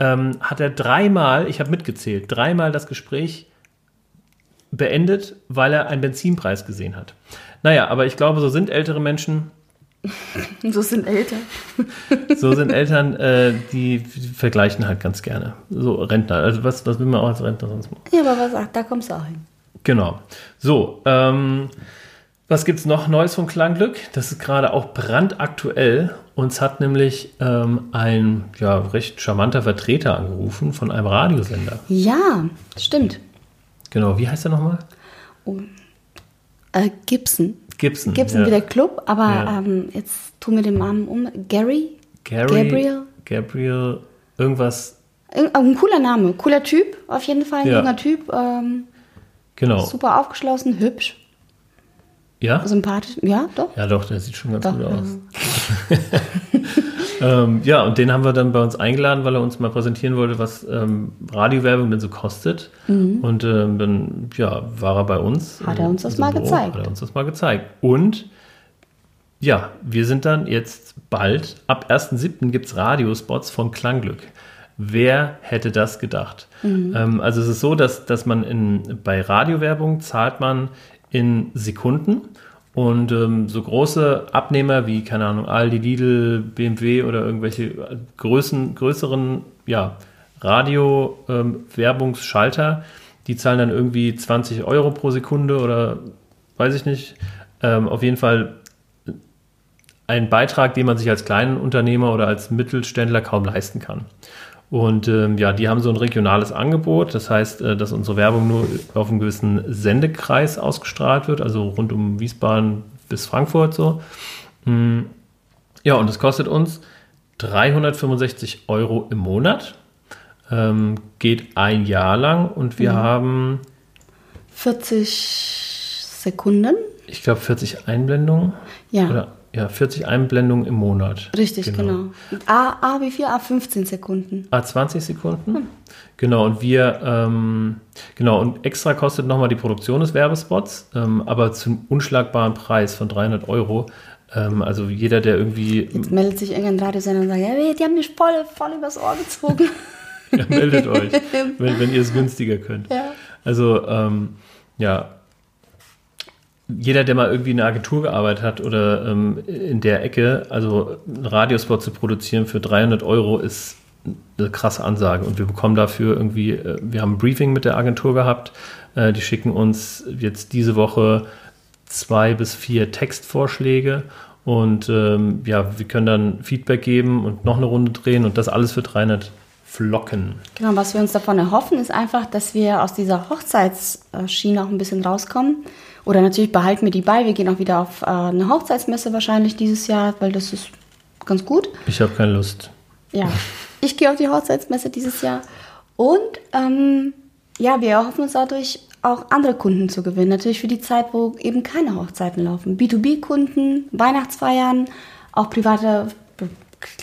ähm, hat er dreimal, ich habe mitgezählt, dreimal das Gespräch beendet, weil er einen Benzinpreis gesehen hat. Naja, aber ich glaube, so sind ältere Menschen. so sind Eltern. so sind Eltern, äh, die vergleichen halt ganz gerne. So Rentner. Also was, was will man auch als Rentner sonst machen? Ja, aber was sagt, da kommst du auch hin. Genau. So, ähm, was gibt es noch Neues vom Klangglück? Das ist gerade auch brandaktuell. Uns hat nämlich ähm, ein ja, recht charmanter Vertreter angerufen von einem Radiosender. Ja, stimmt. Genau, wie heißt er nochmal? Oh. Äh, Gibson. Gibson. Gibson ja. wie der Club, aber ja. ähm, jetzt tun wir den Namen um. Gary? Gary? Gabriel? Gabriel, irgendwas. Ein, ein cooler Name, cooler Typ, auf jeden Fall, ein ja. junger Typ. Ähm, genau. Super aufgeschlossen, hübsch. Ja? Sympathisch, ja, doch. Ja, doch, der sieht schon ganz doch, gut aus. ähm, ja, und den haben wir dann bei uns eingeladen, weil er uns mal präsentieren wollte, was ähm, Radiowerbung denn so kostet. Mhm. Und ähm, dann, ja, war er bei uns. Hat er uns das mal Büro, gezeigt. Hat er uns das mal gezeigt. Und ja, wir sind dann jetzt bald, ab 1.7. gibt es Radiospots von Klangglück. Wer hätte das gedacht? Mhm. Ähm, also es ist so, dass, dass man in, bei Radiowerbung zahlt man in Sekunden. Und ähm, so große Abnehmer wie, keine Ahnung, Aldi, Lidl, BMW oder irgendwelche Größen, größeren ja, Radio-Werbungsschalter, ähm, die zahlen dann irgendwie 20 Euro pro Sekunde oder weiß ich nicht. Ähm, auf jeden Fall ein Beitrag, den man sich als kleinen Unternehmer oder als Mittelständler kaum leisten kann. Und ähm, ja, die haben so ein regionales Angebot. Das heißt, äh, dass unsere Werbung nur auf einem gewissen Sendekreis ausgestrahlt wird, also rund um Wiesbaden bis Frankfurt so. Mm, ja, und das kostet uns 365 Euro im Monat. Ähm, geht ein Jahr lang und wir mhm. haben 40 Sekunden. Ich glaube 40 Einblendungen. Ja. Oder ja, 40 Einblendungen im Monat. Richtig, genau. genau. A, A wie viel? A 15 Sekunden. A 20 Sekunden. Hm. Genau, und wir, ähm, genau, und extra kostet nochmal die Produktion des Werbespots, ähm, aber zum unschlagbaren Preis von 300 Euro. Ähm, also jeder, der irgendwie. Jetzt meldet sich irgendein Radiosender und sagt, ja, die haben mich voll, voll übers Ohr gezogen. ja, meldet euch, wenn, wenn ihr es günstiger könnt. Ja. Also, ähm, ja, jeder, der mal irgendwie in einer Agentur gearbeitet hat oder ähm, in der Ecke, also einen Radiospot zu produzieren für 300 Euro ist eine krasse Ansage. Und wir bekommen dafür irgendwie, äh, wir haben ein Briefing mit der Agentur gehabt. Äh, die schicken uns jetzt diese Woche zwei bis vier Textvorschläge. Und ähm, ja, wir können dann Feedback geben und noch eine Runde drehen und das alles für 300 Flocken. Genau, was wir uns davon erhoffen, ist einfach, dass wir aus dieser Hochzeitsschiene auch ein bisschen rauskommen oder natürlich behalten wir die bei. Wir gehen auch wieder auf äh, eine Hochzeitsmesse wahrscheinlich dieses Jahr, weil das ist ganz gut. Ich habe keine Lust. Ja, ich gehe auf die Hochzeitsmesse dieses Jahr. Und ähm, ja, wir erhoffen uns dadurch auch andere Kunden zu gewinnen. Natürlich für die Zeit, wo eben keine Hochzeiten laufen. B2B-Kunden, Weihnachtsfeiern, auch private,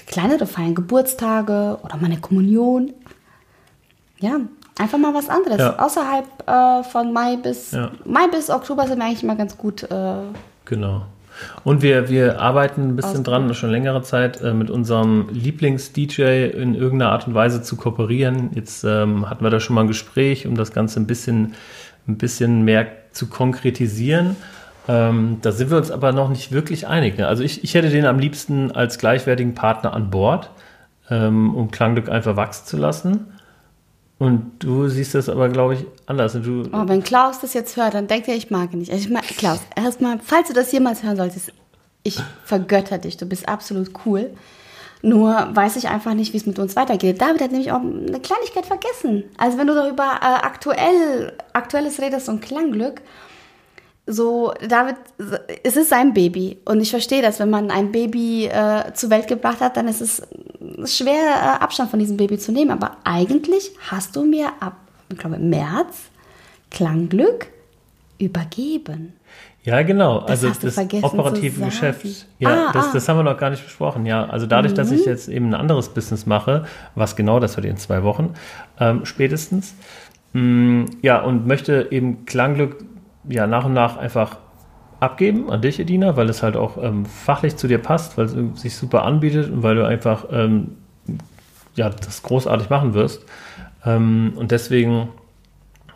kleinere Feiern, Geburtstage oder mal eine Kommunion. Ja, Einfach mal was anderes. Ja. Außerhalb äh, von Mai bis ja. Mai bis Oktober sind wir eigentlich immer ganz gut. Äh, genau. Und wir, wir arbeiten ein bisschen dran, schon längere Zeit, äh, mit unserem Lieblings-DJ in irgendeiner Art und Weise zu kooperieren. Jetzt ähm, hatten wir da schon mal ein Gespräch, um das Ganze ein bisschen, ein bisschen mehr zu konkretisieren. Ähm, da sind wir uns aber noch nicht wirklich einig. Ne? Also ich, ich hätte den am liebsten als gleichwertigen Partner an Bord, ähm, um Klangglück einfach wachsen zu lassen. Und du siehst das aber, glaube ich, anders. Du oh, wenn Klaus das jetzt hört, dann denkt er, ich mag ihn nicht. Ich mag, Klaus, erstmal, falls du das jemals hören solltest, ich vergötter dich, du bist absolut cool. Nur weiß ich einfach nicht, wie es mit uns weitergeht. David hat nämlich auch eine Kleinigkeit vergessen. Also wenn du darüber äh, aktuell, aktuelles redest und Klangglück, so, David, es ist sein Baby. Und ich verstehe das, wenn man ein Baby äh, zur Welt gebracht hat, dann ist es schwer, äh, Abstand von diesem Baby zu nehmen. Aber eigentlich hast du mir ab, ich glaube, März Klangglück übergeben. Ja, genau. Das also das operative. Geschäft. Ja, Ah, das, ah. das haben wir noch gar nicht besprochen. Ja, also dadurch, dass Mhm. ich jetzt eben ein anderes Business mache, was genau, das wird in zwei Wochen ähm, spätestens. Mm, ja, und möchte eben Klangglück ja nach und nach einfach abgeben an dich, Edina, weil es halt auch ähm, fachlich zu dir passt, weil es sich super anbietet und weil du einfach ähm, ja, das großartig machen wirst. Ähm, und deswegen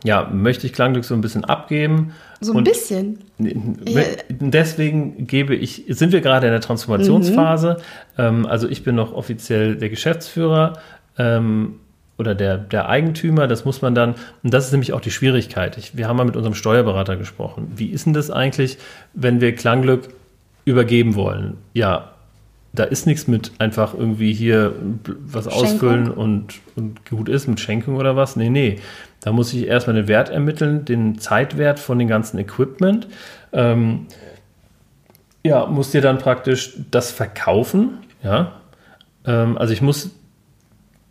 ja, möchte ich Klangglück so ein bisschen abgeben. So ein und bisschen. Deswegen gebe ich, sind wir gerade in der Transformationsphase. Ähm, also ich bin noch offiziell der Geschäftsführer ähm, oder der, der Eigentümer. Das muss man dann, und das ist nämlich auch die Schwierigkeit. Ich, wir haben mal mit unserem Steuerberater gesprochen. Wie ist denn das eigentlich, wenn wir Klangglück übergeben wollen? Ja, da ist nichts mit einfach irgendwie hier was Schenkung? ausfüllen und, und gut ist mit Schenkung oder was. Nee, nee. Da muss ich erstmal den Wert ermitteln, den Zeitwert von dem ganzen Equipment. Ähm, ja, muss dir dann praktisch das verkaufen. Ja. Ähm, also ich muss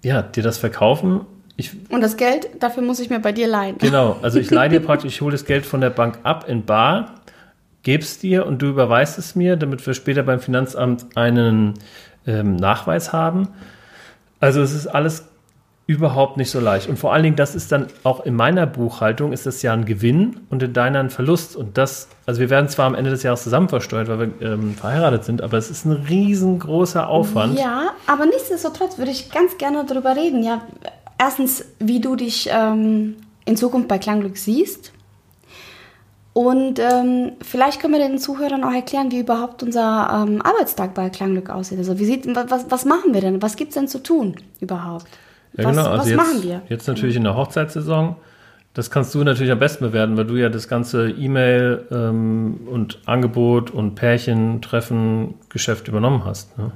ja, dir das verkaufen. Ich, Und das Geld, dafür muss ich mir bei dir leihen. Genau, also ich leihe dir praktisch, ich hole das Geld von der Bank ab in Bar, gebe es dir und du überweist es mir, damit wir später beim Finanzamt einen ähm, Nachweis haben. Also es ist alles überhaupt nicht so leicht. Und vor allen Dingen, das ist dann auch in meiner Buchhaltung, ist das ja ein Gewinn und in deiner ein Verlust. Und das, also wir werden zwar am Ende des Jahres zusammen versteuert, weil wir ähm, verheiratet sind, aber es ist ein riesengroßer Aufwand. Ja, aber nichtsdestotrotz würde ich ganz gerne darüber reden. Ja, erstens, wie du dich ähm, in Zukunft bei Klangglück siehst. Und ähm, vielleicht können wir den Zuhörern auch erklären, wie überhaupt unser ähm, Arbeitstag bei Klangglück aussieht. Also wie sieht, was, was machen wir denn? Was gibt es denn zu tun überhaupt? Ja, was genau. Also was jetzt, machen wir? Jetzt natürlich in der Hochzeitssaison. Das kannst du natürlich am besten bewerten, weil du ja das ganze E-Mail ähm, und Angebot und Pärchentreffen Geschäft übernommen hast. Ne?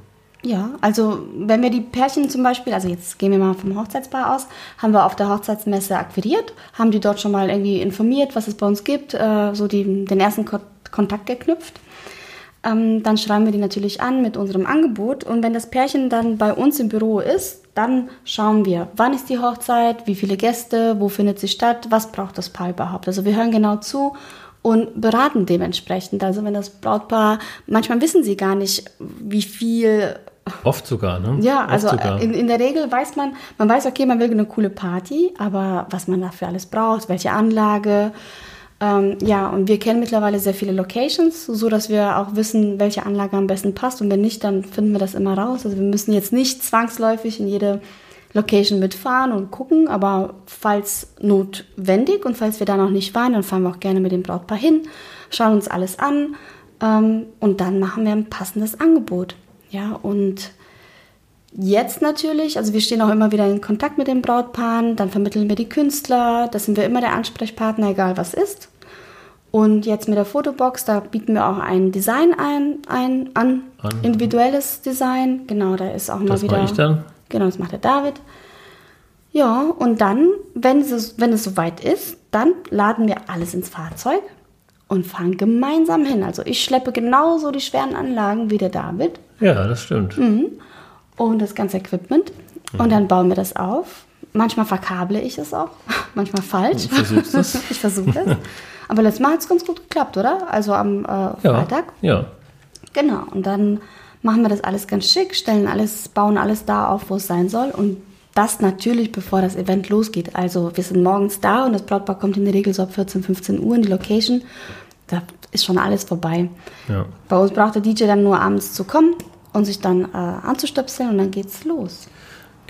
Ja, also wenn wir die Pärchen zum Beispiel, also jetzt gehen wir mal vom Hochzeitspaar aus, haben wir auf der Hochzeitsmesse akquiriert, haben die dort schon mal irgendwie informiert, was es bei uns gibt, äh, so die, den ersten Ko Kontakt geknüpft. Ähm, dann schreiben wir die natürlich an mit unserem Angebot und wenn das Pärchen dann bei uns im Büro ist, dann schauen wir, wann ist die Hochzeit, wie viele Gäste, wo findet sie statt, was braucht das Paar überhaupt. Also wir hören genau zu und beraten dementsprechend. Also wenn das Brautpaar, manchmal wissen sie gar nicht, wie viel Oft sogar, ne? ja, Oft also in, in der Regel weiß man, man weiß, okay, man will eine coole Party, aber was man dafür alles braucht, welche Anlage, ähm, ja, und wir kennen mittlerweile sehr viele Locations, so dass wir auch wissen, welche Anlage am besten passt und wenn nicht, dann finden wir das immer raus. Also wir müssen jetzt nicht zwangsläufig in jede Location mitfahren und gucken, aber falls notwendig und falls wir da noch nicht waren, dann fahren wir auch gerne mit dem Brautpaar hin, schauen uns alles an ähm, und dann machen wir ein passendes Angebot. Ja, und jetzt natürlich, also wir stehen auch immer wieder in Kontakt mit den Brautpaaren, dann vermitteln wir die Künstler, da sind wir immer der Ansprechpartner, egal was ist. Und jetzt mit der Fotobox, da bieten wir auch ein Design ein, ein an, An. individuelles Design. Genau, da ist auch mal das wieder. mache ich dann. Genau, das macht der David. Ja, und dann, wenn es, wenn es soweit ist, dann laden wir alles ins Fahrzeug und fahren gemeinsam hin. Also ich schleppe genauso die schweren Anlagen wie der David Ja, das stimmt. Mhm. und das ganze Equipment. Und dann bauen wir das auf. Manchmal verkable ich es auch, manchmal falsch. Du versuchst es. ich versuche es. Aber letztes Mal hat es ganz gut geklappt, oder? Also am äh, Ja, Freitag. ja. Genau. Und dann machen wir das alles ganz schick, stellen alles, bauen alles da auf, wo es sein soll. Und das natürlich, bevor das Event losgeht. Also wir sind morgens da und das Brautpaar kommt in der Regel so ab 14, 15 Uhr in die Location. Da ist schon alles vorbei. ja. Bei uns braucht der DJ dann nur abends zu kommen und sich dann äh, anzustöpseln und dann geht's los.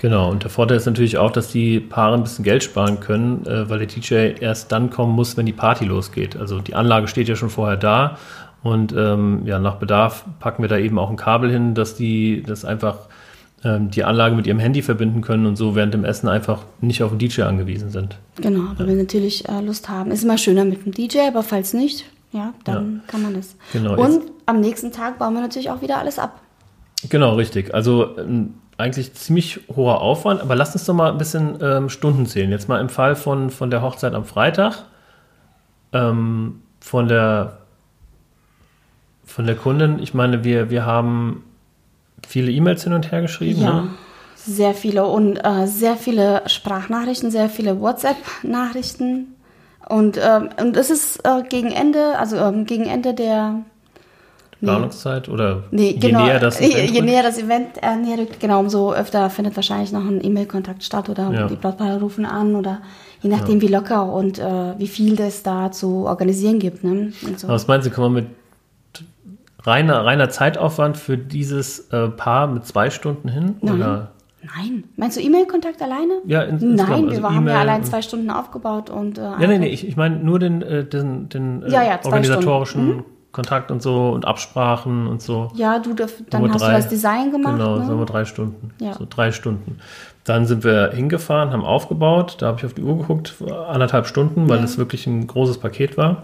Genau, und der Vorteil ist natürlich auch, dass die Paare ein bisschen Geld sparen können, äh, weil der DJ erst dann kommen muss, wenn die Party losgeht. Also die Anlage steht ja schon vorher da und ähm, ja, nach Bedarf packen wir da eben auch ein Kabel hin, dass die das einfach ähm, die Anlage mit ihrem Handy verbinden können und so während dem Essen einfach nicht auf den DJ angewiesen sind. Genau, wenn wir natürlich äh, Lust haben. Ist immer schöner mit dem DJ, aber falls nicht, ja, dann kann man es. Genau, und am nächsten Tag bauen wir natürlich auch wieder alles ab. Genau, richtig. Also ähm, eigentlich ziemlich hoher Aufwand, aber lasst uns doch mal ein bisschen ähm, Stunden zählen. Jetzt mal im Fall von, von der Hochzeit am Freitag, ähm, von der von der Kundin, ich meine, wir, wir haben viele E-Mails hin und her geschrieben. Ja, Ne? sehr viele und äh, sehr viele Sprachnachrichten, sehr viele WhatsApp-Nachrichten. Und, ähm, und es ist äh, gegen Ende, also ähm, gegen Ende der Planungszeit oder Nee, je genau. näher das je, Event je rückt? näher das Event äh, näher rückt, genau, umso öfter findet wahrscheinlich noch ein E-Mail-Kontakt statt oder Ja. die Brautpaare rufen an oder je nachdem, wie locker und äh, wie viel das da zu organisieren gibt. Ne? So. Aber Was meinen Sie, kann man mit reiner, reiner Zeitaufwand für dieses äh, Paar mit zwei Stunden hin? Nein. Oder? Nein. Meinst du E-Mail-Kontakt alleine? Ja, ins- insgesamt, Nein, also wir haben ja E-Mail allein zwei Stunden aufgebaut und äh, Ja, nee, nee, ich, ich meine nur den, äh, den, den äh, Ja, ja, zwei Mhm. Kontakt und so und Absprachen und so. Ja, du, dann hast drei. du das Design gemacht. Genau, ne? wir drei Stunden. Ja. So drei Stunden. Dann sind wir hingefahren, haben aufgebaut. Da habe ich auf die Uhr geguckt, anderthalb Stunden, weil Ja. es wirklich ein großes Paket war.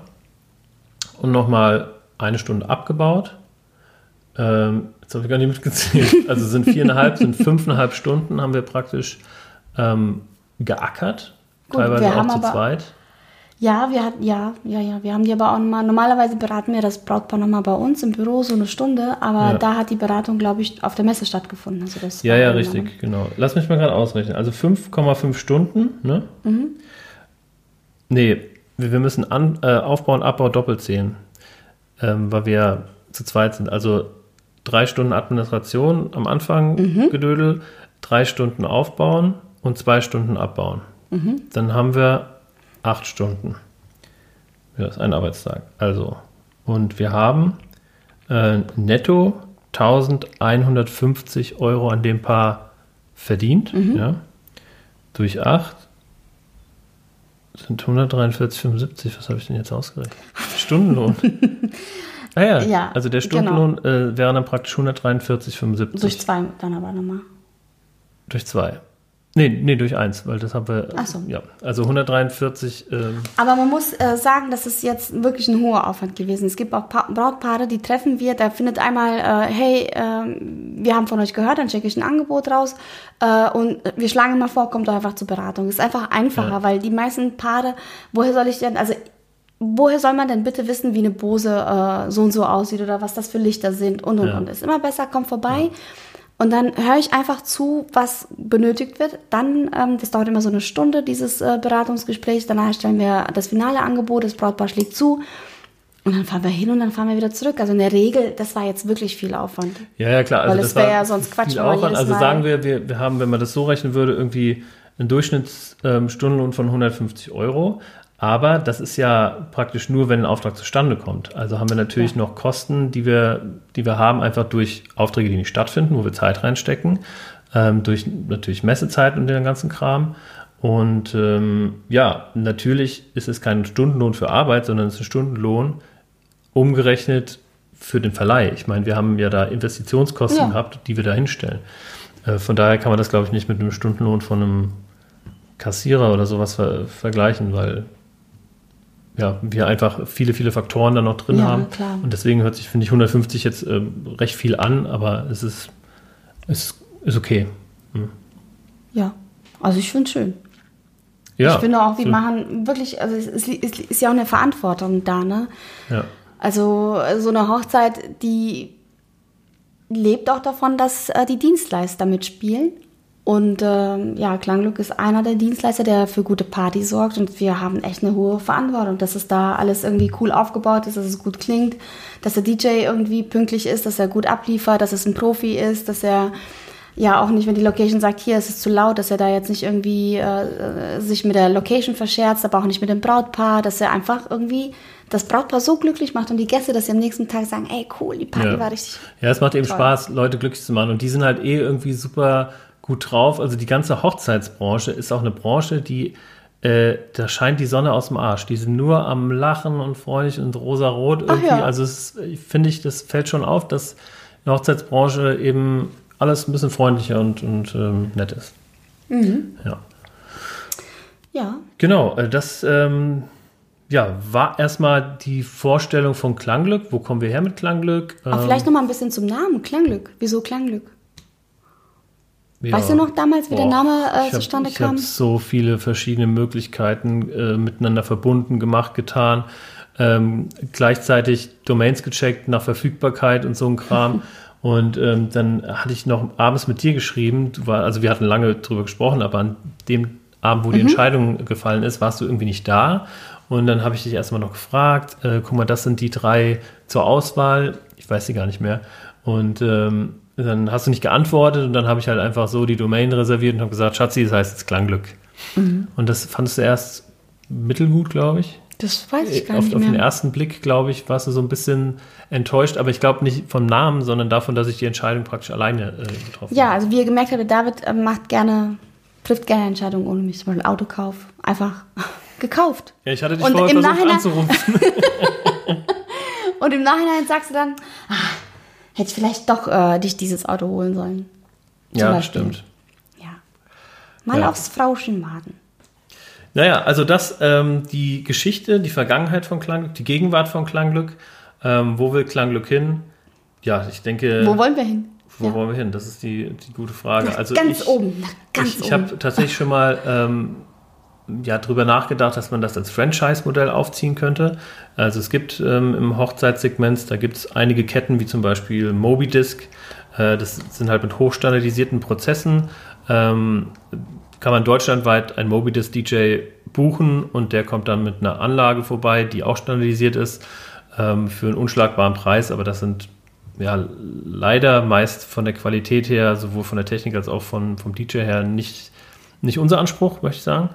Und nochmal eine Stunde abgebaut. Ähm, jetzt habe ich gar nicht mitgezählt. Also sind viereinhalb, sind fünfeinhalb Stunden haben wir praktisch ähm, geackert. Gut, teilweise wir auch zu aber- zweit. Ja, wir hatten, ja, ja, ja, wir haben die aber auch nochmal, normalerweise beraten wir das Brautpaar nochmal bei uns im Büro, so eine Stunde, aber Ja. da hat die Beratung, glaube ich, auf der Messe stattgefunden. Also das Ja, ja, richtig, genau. Lass mich mal gerade ausrechnen. Also 5,5 Stunden, ne? Mhm. Nee, wir, wir müssen an, äh, Aufbau und Abbau doppelt zählen, ähm, weil wir zu zweit sind. Also drei Stunden Administration am Anfang Mhm. Gedödel, drei Stunden aufbauen und zwei Stunden abbauen. Mhm. Dann haben wir acht Stunden. Ja, das ist ein Arbeitstag. Also, und wir haben äh, netto 1150 Euro an dem Paar verdient. Mhm. Ja. Durch 8 sind 143,75. Was habe ich denn jetzt ausgerechnet? Stundenlohn. ah ja, Ja, also der genau. Stundenlohn äh, wäre dann praktisch 143,75. Durch zwei dann aber nochmal. Durch zwei. Nee, nee, durch eins, weil das haben wir. Ach so. Ja, also 143. Ähm, Aber man muss äh, sagen, das ist jetzt wirklich ein hoher Aufwand gewesen. Es gibt auch pa Brautpaare, die treffen wir, da findet einmal, äh, hey, ähm, wir haben von euch gehört, dann schicke ich ein Angebot raus äh, und wir schlagen immer vor, kommt doch einfach zur Beratung. Es ist einfach einfacher, Ja. weil die meisten Paare, woher soll ich denn, also woher soll man denn bitte wissen, wie eine Bose äh, so und so aussieht oder was das für Lichter sind und und Ja. und. Ist immer besser, kommt vorbei. Und dann höre ich einfach zu, was benötigt wird. Dann, ähm, das dauert immer so eine Stunde, dieses äh, Beratungsgespräch. Danach stellen wir das finale Angebot, das Brautpaar schlägt zu. Und dann fahren wir hin und dann fahren wir wieder zurück. Also in der Regel, das war jetzt wirklich viel Aufwand. Ja, ja, klar. Also Weil das es wär war ja sonst Quatsch, viel Aufwand. Also sagen wir, wir, wir haben, wenn man das so rechnen würde, irgendwie einen Durchschnittsstundenlohn von 150 Euro. Aber das ist ja praktisch nur, wenn ein Auftrag zustande kommt. Also haben wir natürlich noch Kosten, die wir, die wir haben, einfach durch Aufträge, die nicht stattfinden, wo wir Zeit reinstecken, ähm, durch natürlich Messezeit und den ganzen Kram. Und ähm, ja, natürlich ist es kein Stundenlohn für Arbeit, sondern es ist ein Stundenlohn umgerechnet für den Verleih. Ich meine, wir haben ja da Investitionskosten Ja. gehabt, die wir da hinstellen. Äh, von daher kann man das, glaube ich, nicht mit einem Stundenlohn von einem Kassierer oder sowas ver vergleichen, weil ja, wir einfach viele, viele Faktoren da noch drin Ja, haben. klar. Und deswegen hört sich, finde ich, 150 jetzt ähm, recht viel an, aber es ist, es ist okay. Ja, also ich finde es schön. Ja, ich finde auch, wir so- machen wirklich, also es ist, es ist ja auch eine Verantwortung da, ne? Ja. Also so eine Hochzeit, die lebt auch davon, dass äh, die Dienstleister mitspielen. Und ähm, ja, Klangglück ist einer der Dienstleister, der für gute Party sorgt. Und wir haben echt eine hohe Verantwortung, dass es da alles irgendwie cool aufgebaut ist, dass es gut klingt, dass der DJ irgendwie pünktlich ist, dass er gut abliefert, dass es ein Profi ist, dass er ja auch nicht, wenn die Location sagt, hier ist es zu laut, dass er da jetzt nicht irgendwie äh, äh, sich mit der Location verscherzt, aber auch nicht mit dem Brautpaar, dass er einfach irgendwie das Brautpaar so glücklich macht und die Gäste, dass sie am nächsten Tag sagen, ey cool, die Party Ja. war richtig. Ja, es macht eben Toll. Spaß, Leute glücklich zu machen. Und die sind halt eh irgendwie super gut drauf. Also die ganze Hochzeitsbranche ist auch eine Branche, die, äh, da scheint die Sonne aus dem Arsch. Die sind nur am Lachen und freundlich und rosarot irgendwie. ja. Also finde ich, das fällt schon auf, dass in der Hochzeitsbranche eben alles ein bisschen freundlicher und, und ähm, nett ist. Mhm. Ja. Ja, Genau, äh, das ähm, ja, war erstmal die Vorstellung von Klangglück. Wo kommen wir her mit Klangglück? aber Ähm, vielleicht noch mal ein bisschen zum Namen, Klangglück. Wieso Klangglück? Ja. Weißt du noch damals, wie der Boah, Name äh, ich hab- zustande ich kam? habe so viele verschiedene Möglichkeiten äh, miteinander verbunden, gemacht, getan. Ähm, gleichzeitig Domains gecheckt nach Verfügbarkeit und so ein Kram. und ähm, dann hatte ich noch abends mit dir geschrieben. War, also wir hatten lange drüber gesprochen, aber an dem Abend, wo die Mhm. Entscheidung gefallen ist, warst du irgendwie nicht da. Und dann habe ich dich erstmal noch gefragt, äh, guck mal, das sind die drei zur Auswahl. Ich weiß sie gar nicht mehr. Und ähm, dann hast du nicht geantwortet und dann habe ich halt einfach so die Domain reserviert und habe gesagt, Schatzi, das heißt jetzt Klangglück. Mhm. Und das fandest du erst mittelgut, glaube ich. Das weiß ich gar auf, nicht auf mehr. den ersten Blick, glaube ich, warst du so ein bisschen enttäuscht, aber ich glaube nicht vom Namen, sondern davon, dass ich die Entscheidung praktisch alleine äh, getroffen Ja, habe. also wie ihr gemerkt habt, David äh, macht gerne, trifft gerne Entscheidungen ohne mich. Zum Beispiel Autokauf. Einfach gekauft. Ja, ich hatte dich Und vorher im versucht Nachhinein- anzurufen. Und im Nachhinein sagst du dann, ah, hätte ich vielleicht doch äh, dich dieses Auto holen sollen. Zum ja, Beispiel. stimmt. Ja. Mal Ja. aufs Frauschen warten. Naja, also das, ähm, die Geschichte, die Vergangenheit von Klangglück, die Gegenwart von Klangglück, ähm, wo will Klangglück hin? Ja, ich denke, Wo wollen wir hin? wo Ja. wollen wir hin? Das ist die, die gute Frage. Also ganz ich, oben. Ganz ich, ich oben. habe tatsächlich schon mal ähm, ja, drüber nachgedacht, dass man das als Franchise-Modell aufziehen könnte. Also es gibt ähm, im Hochzeitssegment, da gibt es einige Ketten, wie zum Beispiel Mobidisc. Äh, das sind halt mit hochstandardisierten Prozessen. Ähm, kann man deutschlandweit einen Mobidisc-DJ buchen und der kommt dann mit einer Anlage vorbei, die auch standardisiert ist, ähm, für einen unschlagbaren Preis. Aber das sind ja leider meist von der Qualität her, sowohl von der Technik als auch von, vom DJ her, nicht, nicht unser Anspruch, möchte ich sagen.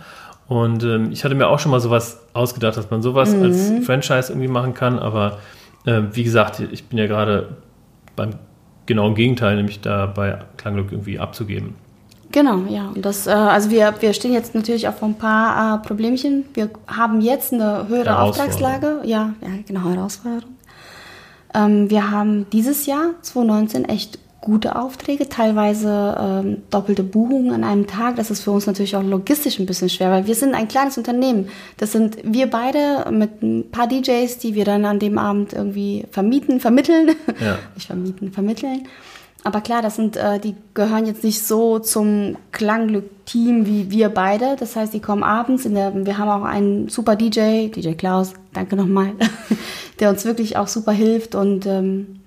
Und ähm, ich hatte mir auch schon mal sowas ausgedacht, dass man sowas als Franchise irgendwie machen kann. Aber äh, wie gesagt, ich bin ja gerade beim genauen Gegenteil, nämlich da bei Klangglück irgendwie abzugeben. Genau, ja. Und das, äh, also wir, wir stehen jetzt natürlich auch vor ein paar äh, Problemchen. Wir haben jetzt eine höhere. Auftragslage. Ja, ja, genau, Herausforderung. Ähm, wir haben dieses Jahr, 2019, echt gute Aufträge, teilweise ähm, doppelte Buchungen an einem Tag. Das ist für uns natürlich auch logistisch ein bisschen schwer, weil wir sind ein kleines Unternehmen. Das sind wir beide mit ein paar DJs, die wir dann an dem Abend irgendwie vermieten, vermitteln. Ja. Nicht vermieten, vermitteln. Aber klar, das sind, äh, die gehören jetzt nicht so zum Klangglück-Team wie wir beide. Das heißt, die kommen abends. In der, wir haben auch einen super DJ, DJ Klaus, danke nochmal, der uns wirklich auch super hilft. Und ähm,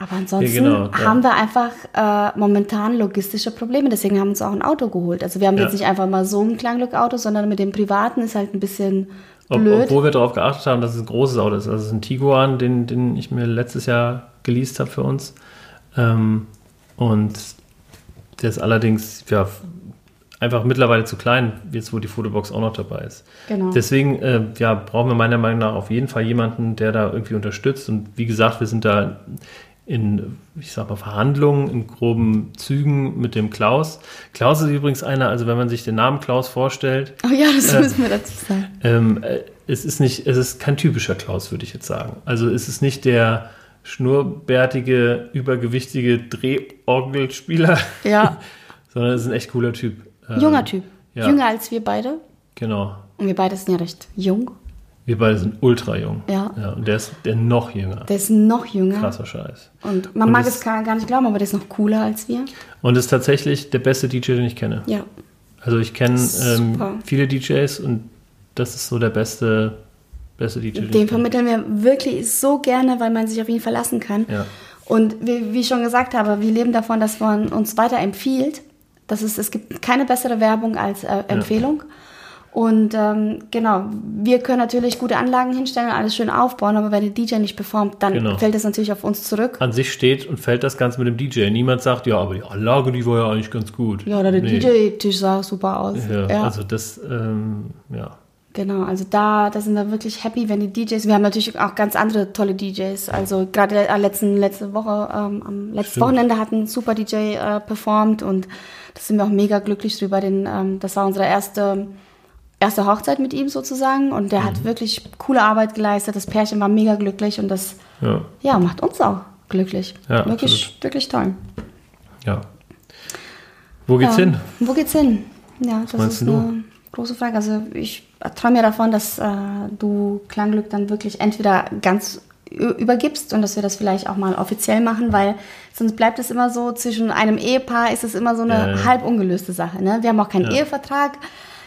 aber ansonsten Ja, genau, ja. haben wir einfach äh, momentan logistische Probleme. Deswegen haben wir uns auch ein Auto geholt. Also wir haben Ja. jetzt nicht einfach mal so ein Klangglück-Auto, sondern mit dem privaten ist halt ein bisschen Ob, blöd. obwohl wir darauf geachtet haben, dass es ein großes Auto ist. Also es ist ein Tiguan, den, den ich mir letztes Jahr geleast habe für uns. Ähm, und der ist allerdings ja, einfach mittlerweile zu klein, jetzt wo die Fotobox auch noch dabei ist. Genau. Deswegen äh, ja, brauchen wir meiner Meinung nach auf jeden Fall jemanden, der da irgendwie unterstützt. Und wie gesagt, wir sind da in, ich sag mal, Verhandlungen in groben Zügen mit dem Klaus. Klaus ist übrigens einer, also wenn man sich den Namen Klaus vorstellt, oh ja, das Äh, müssen wir dazu sagen. ähm, äh, es ist nicht, es ist kein typischer Klaus, würde ich jetzt sagen. Also es ist nicht der schnurrbärtige, übergewichtige Drehorgelspieler, Ja, sondern es ist ein echt cooler Typ. Ähm, junger Typ. ja. Jünger als wir beide. Genau. Und wir beide sind ja recht jung. Wir beide sind ultra jung. Ja. ja und der ist der noch jünger. Der ist noch jünger. Krasser Scheiß. Und man Und mag es gar nicht glauben, aber der ist noch cooler als wir. Und ist tatsächlich der beste DJ, den ich kenne. Ja. Also ich kenne ähm, viele DJs und das ist so der beste, beste DJ. Den kenne. vermitteln wir wirklich so gerne, weil man sich auf ihn verlassen kann. Ja. Und wie, wie ich schon gesagt habe, wir leben davon, dass man uns weiter empfiehlt. Das ist, es gibt keine bessere Werbung als äh, Empfehlung. Und ähm, genau, wir können natürlich gute Anlagen hinstellen, alles schön aufbauen, aber wenn der DJ nicht performt, dann Genau. fällt es natürlich auf uns zurück. An sich steht und fällt das Ganze mit dem DJ. Niemand sagt, ja, aber die Anlage, die war ja eigentlich ganz gut. Ja, oder der Nee. DJ-Tisch sah super aus. Ja, ja. also das, ähm, ja. Genau, also da, da sind wir wirklich happy, wenn die DJs, wir haben natürlich auch ganz andere tolle DJs, also gerade letzten, letzte Woche, ähm, am letzten Stimmt. Wochenende hat ein super DJ äh, performt und da sind wir auch mega glücklich drüber, denn ähm, das war unsere erste, erste Hochzeit mit ihm sozusagen und der Mhm. hat wirklich coole Arbeit geleistet, das Pärchen war mega glücklich und das, Ja, ja, macht uns auch glücklich. Ja, wirklich, absolut. wirklich toll. ja. Wo geht's ja. hin? Wo geht's hin? Ja, das meinst ist du? eine große Frage. Also ich träume ja davon, dass äh, du Klangglück dann wirklich entweder ganz übergibst und dass wir das vielleicht auch mal offiziell machen, weil sonst bleibt es immer so, zwischen einem Ehepaar ist es immer so eine Ja, halb ungelöste Sache. Ne? Wir haben auch keinen. Ehevertrag.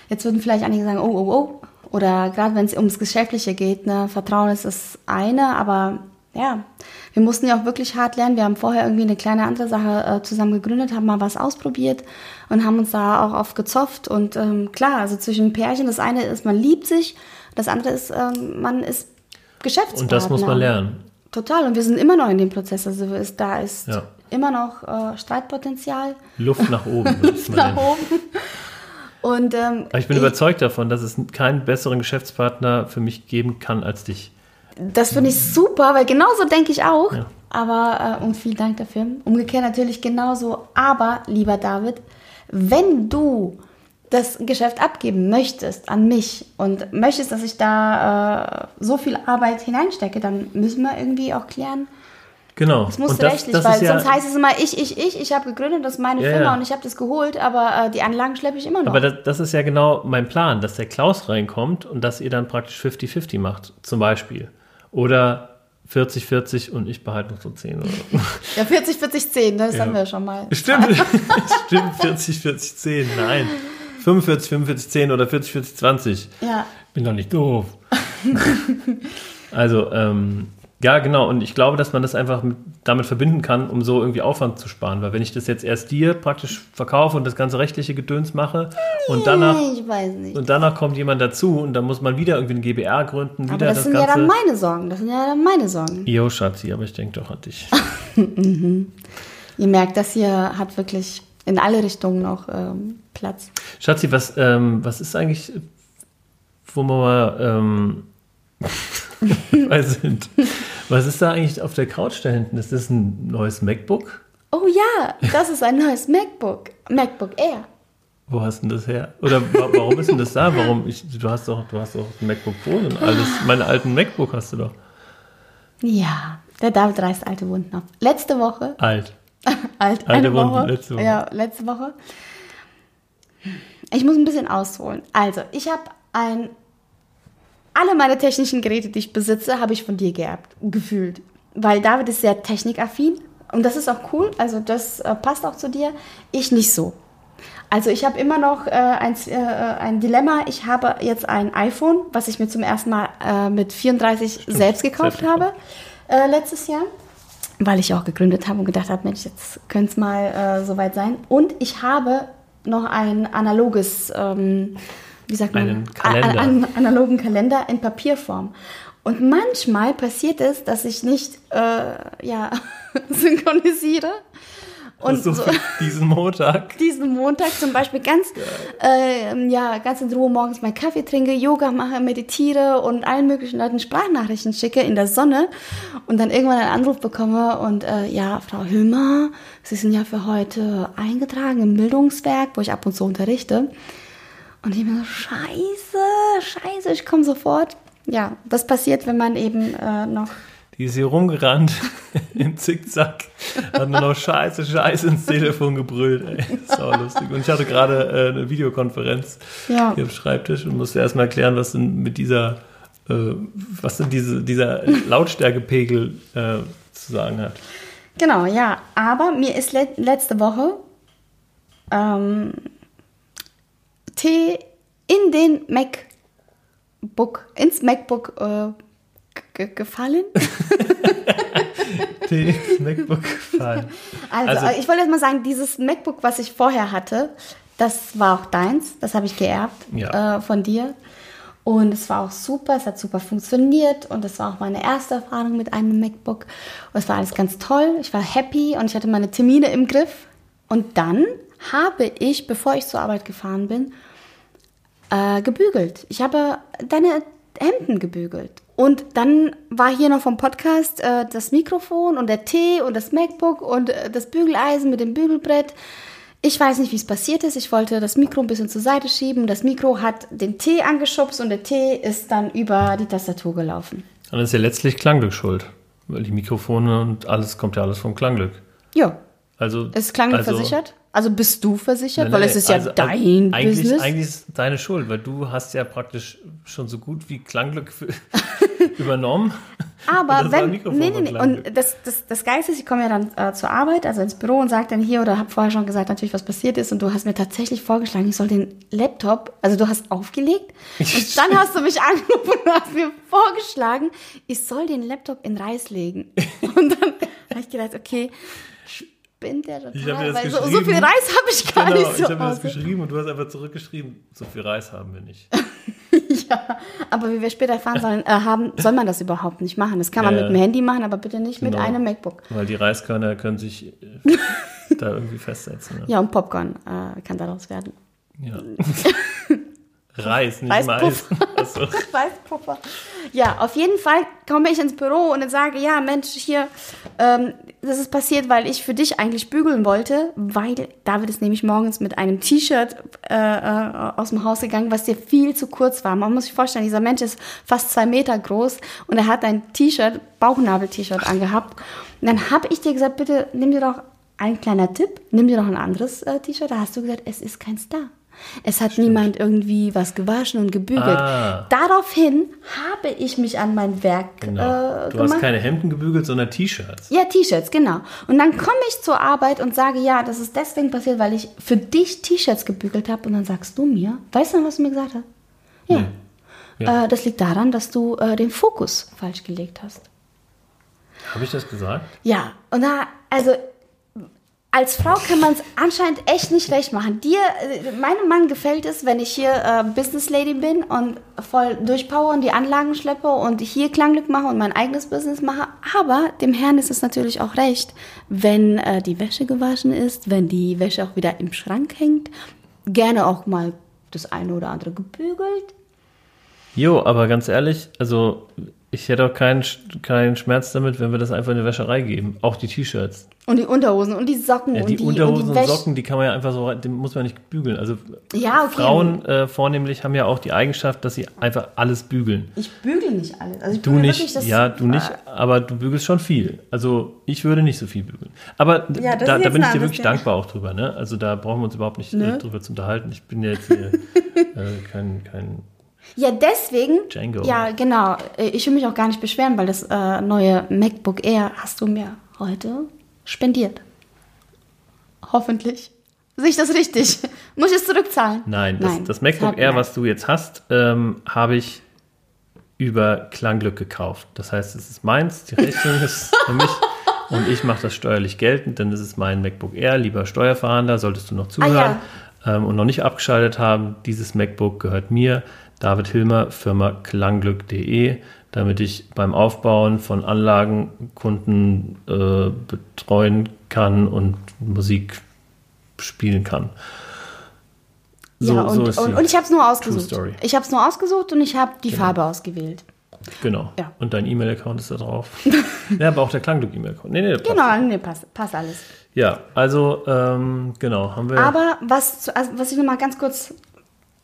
Jetzt würden vielleicht einige sagen, oh, oh, oh. Oder gerade wenn es ums Geschäftliche geht, ne? Vertrauen ist das eine, aber ja, wir mussten ja auch wirklich hart lernen. Wir haben vorher irgendwie eine kleine andere Sache äh, zusammen gegründet, haben mal was ausprobiert und haben uns da auch oft gezofft. Und ähm, klar, also zwischen Pärchen, das eine ist, man liebt sich, Das andere ist, ähm, man ist Geschäftspartner. Und das muss man lernen. Total. Und wir sind immer noch in dem Prozess. Also ist, da ist Ja. immer noch äh, Streitpotenzial Luft nach oben. mal nach oben. Und ähm, Aber ich bin überzeugt davon, dass es keinen besseren Geschäftspartner für mich geben kann als dich. Das finde ich super, weil genauso denke ich auch. Ja. Aber, äh, und vielen Dank dafür. Umgekehrt natürlich genauso. Aber, lieber David, wenn du das Geschäft abgeben möchtest an mich und möchtest, dass ich da äh, so viel Arbeit hineinstecke, dann müssen wir irgendwie auch klären, Genau. das muss das, rechtlich, das weil ist ja, sonst heißt es immer, ich, ich, ich, ich habe gegründet, das ist meine Ja, Firma ja. und ich habe das geholt, aber äh, die Anlagen schleppe ich immer noch. Aber das, das ist ja genau mein Plan, dass der Klaus reinkommt und dass ihr dann praktisch 50-50 macht, zum Beispiel. Oder 40-40 und ich behalte noch so 10 oder so. ja, 40, 40, 10, das Ja. haben wir schon mal. Stimmt, stimmt, 40, 40, 10, nein. 45, 45, 10 oder 40, 40, 20. Ja, Bin doch nicht doof. also, ähm, ja, genau. Und ich glaube, dass man das einfach mit, damit verbinden kann, um so irgendwie Aufwand zu sparen. Weil wenn ich das jetzt erst dir praktisch verkaufe und das ganze rechtliche Gedöns mache und danach, und danach kommt jemand dazu und dann muss man wieder irgendwie eine GBR gründen, wieder Aber das, das, sind ja Ganze. dann meine Sorgen. Das sind ja dann meine Sorgen. Jo, Schatzi, aber ich denke doch an dich. Ihr merkt, das hier hat wirklich in alle Richtungen noch ähm, Platz. Schatzi, was, ähm, was ist eigentlich, wo wir mal ähm, dabei sind? Was ist da eigentlich auf der Couch da hinten? Ist das ein neues MacBook? Oh ja, das ist ein neues MacBook. MacBook Air. Wo hast denn das her? Oder wa warum ist denn das da? Warum? Ich, du hast doch, du hast doch ein MacBook Pro und alles. Meine alten MacBook hast du doch. Ja, der David reißt alte Wunden auf. Letzte Woche, Alt. alt, Alte eine Wunden, Woche, letzte Woche. Ja, letzte Woche. Ich muss ein bisschen ausholen. Also, ich habe ein. Alle meine technischen Geräte, die ich besitze, habe ich von dir geerbt, gefühlt. Weil David ist sehr technikaffin und das ist auch cool. Also, das äh, passt auch zu dir. Ich nicht so. Also ich habe immer noch äh, ein, äh, ein Dilemma. Ich habe jetzt ein iPhone, was ich mir zum ersten Mal äh, mit 34 selbst gekauft selbst habe äh, letztes Jahr, weil ich auch gegründet habe und gedacht habe, Mensch, jetzt könnte es mal äh, soweit sein. Und ich habe noch ein analoges, ähm, wie sagt man, Einen Kalender. A- einen analogen Kalender in Papierform. Und manchmal passiert es, dass ich nicht äh, ja, synchronisiere. Und so so- diesen Montag. diesen Montag zum Beispiel ganz, äh, ja, ganz in Ruhe morgens meinen Kaffee trinke, Yoga mache, meditiere und allen möglichen Leuten Sprachnachrichten schicke in der Sonne und dann irgendwann einen Anruf bekomme und äh, ja, Frau Hümer, Sie sind ja für heute eingetragen im Bildungswerk, wo ich ab und zu unterrichte. Und ich mir so, scheiße, scheiße, ich komme sofort. Ja, das passiert, wenn man eben äh, noch Die ist hier rumgerannt im Zickzack, hat nur noch Scheiße, Scheiße ins Telefon gebrüllt. Ey. Das war lustig. Und ich hatte gerade äh, eine Videokonferenz Ja. hier am Schreibtisch und musste erstmal erklären, was denn mit dieser, äh, was denn diese, dieser Lautstärkepegel äh, zu sagen hat. Genau, ja. Aber mir ist le letzte Woche ähm, Tee in den MacBook, ins MacBook äh, gefallen. Die MacBook gefallen. Also, Also- ich wollte erst mal sagen, dieses MacBook, was ich vorher hatte, das war auch deins. Das habe ich geerbt Ja. äh, von dir. Und es war auch super, es hat super funktioniert und es war auch meine erste Erfahrung mit einem MacBook. Und es war alles ganz toll, ich war happy und ich hatte meine Termine im Griff. Und dann habe ich, bevor ich zur Arbeit gefahren bin, äh, gebügelt. Ich habe deine Hemden gebügelt. Und dann war hier noch vom Podcast äh, das Mikrofon und der Tee und das MacBook und äh, das Bügeleisen mit dem Bügelbrett. Ich weiß nicht, wie es passiert ist. Ich wollte das Mikro ein bisschen zur Seite schieben. Das Mikro hat den Tee angeschubst und der Tee ist dann über die Tastatur gelaufen. Dann ist ja letztlich Klangglück schuld. Weil die Mikrofone und alles kommt ja alles vom Klangglück. Ja, Also, ist Klangglück also, versichert? Also bist du versichert? Nein, Weil nein, es ist ja also, dein eigentlich, Business. Eigentlich ist deine Schuld, weil du hast ja praktisch schon so gut wie Klangglück für, übernommen. Aber wenn, nee, nee, nee. Und das, das, das Geilste ist, ich komme ja dann äh, zur Arbeit, also ins Büro und sage dann hier oder habe vorher schon gesagt, natürlich, was passiert ist. Und du hast mir tatsächlich vorgeschlagen, ich soll den Laptop, also du hast aufgelegt und dann hast du mich angerufen und hast mir vorgeschlagen, ich soll den Laptop in Reis legen. Und dann habe ich gedacht, okay, spinnt der Ich total, weil so, so viel Reis habe ich gar genau, nicht ich so habe mir das geschrieben und du hast einfach zurückgeschrieben, so viel Reis haben wir nicht. ja, aber wie wir später erfahren sollen, äh, haben, soll man das überhaupt nicht machen. Das kann man Ja, mit dem Handy machen, aber bitte nicht mit Genau. einem MacBook. Weil die Reiskörner können sich äh, da irgendwie festsetzen. Ne? Ja, und Popcorn äh, kann daraus werden. Ja. Reis, nicht Mais. Reispuffer. Achso. Weißpuffer. Ja, auf jeden Fall komme ich ins Büro und dann sage, ja, Mensch, hier, ähm, das ist passiert, weil ich für dich eigentlich bügeln wollte, weil David ist nämlich morgens mit einem T-Shirt äh, äh, aus dem Haus gegangen, was dir viel zu kurz war. Man muss sich vorstellen, dieser Mensch ist fast zwei Meter groß und er hat ein T-Shirt, Bauchnabel-T-Shirt angehabt. Und dann habe ich dir gesagt, bitte nimm dir doch ein kleiner Tipp, nimm dir doch ein anderes äh, T-Shirt. Da hast du gesagt, es ist kein Star. Es hat niemand irgendwie was gewaschen und gebügelt. Ah. Daraufhin habe ich mich an mein Werk Genau. äh, du gemacht. hast keine Hemden gebügelt, sondern T-Shirts. ja, T-Shirts, genau. Und dann komme ich zur Arbeit und sage, ja, das ist deswegen passiert, weil ich für dich T-Shirts gebügelt habe. Und dann sagst du mir, weißt du noch, was du mir gesagt hast? Ja. Nee. Ja. Äh, das liegt daran, dass du äh, den Fokus falsch gelegt hast. Habe ich das gesagt? Ja, und da, also als Frau kann man es anscheinend echt nicht recht machen. Dir, äh, meinem Mann gefällt es, wenn ich hier äh, Business Lady bin und voll durchpower und die Anlagen schleppe und hier Klangglück mache und mein eigenes Business mache. Aber dem Herrn ist es natürlich auch recht, wenn äh, die Wäsche gewaschen ist, wenn die Wäsche auch wieder im Schrank hängt, gerne auch mal das eine oder andere gebügelt. Jo, aber ganz ehrlich, also ich hätte auch keinen, keinen Schmerz damit, wenn wir das einfach in die Wäscherei geben. Auch die T-Shirts. Und die Unterhosen und die Socken Ja, und die, die Unterhosen und und, die Wäsche. Socken, die kann man ja einfach so, die muss man nicht bügeln. Also Ja, okay. Frauen äh, vornehmlich haben ja auch die Eigenschaft, dass sie einfach alles bügeln. Ich bügle nicht alles. Also Du nicht, wirklich ja, du nicht, aber du bügelst schon viel. Also ich würde nicht so viel bügeln. Aber Ja, da, da bin ich dir wirklich dankbar auch drüber. Ne? Also da brauchen wir uns überhaupt nicht Ne? äh, drüber zu unterhalten. Ich bin ja jetzt hier äh, kein, kein Ja, deswegen. Django. Ja, genau. Äh, Ich will mich auch gar nicht beschweren, weil das äh, neue MacBook Air hast du mir heute spendiert. Hoffentlich. Sehe ich das richtig? Muss ich es zurückzahlen? Nein, das, Nein. das MacBook Air, nein. was du jetzt hast, ähm, habe ich über Klangglück gekauft. Das heißt, es ist meins, die Rechnung ist für mich und ich mache das steuerlich geltend, denn es ist mein MacBook Air. Lieber Steuerfahnder, solltest du noch zuhören ähm, und noch nicht abgeschaltet haben, dieses MacBook gehört mir, David Hilmer, Firma klangglück.de, damit ich beim Aufbauen von Anlagen Kunden äh, betreuen kann und Musik spielen kann. So, ja, und, so ist und, und ich habe es nur ausgesucht. Ich habe es nur ausgesucht und ich habe die Farbe ausgewählt. Genau. Ja. Und dein E-Mail-Account ist da drauf. ja, aber auch der Klangglück-E-Mail-Account. Nee, nee, passt. Genau, nee, passt, passt alles. Ja, also, ähm, genau, haben wir. Aber was, also was ich noch mal ganz kurz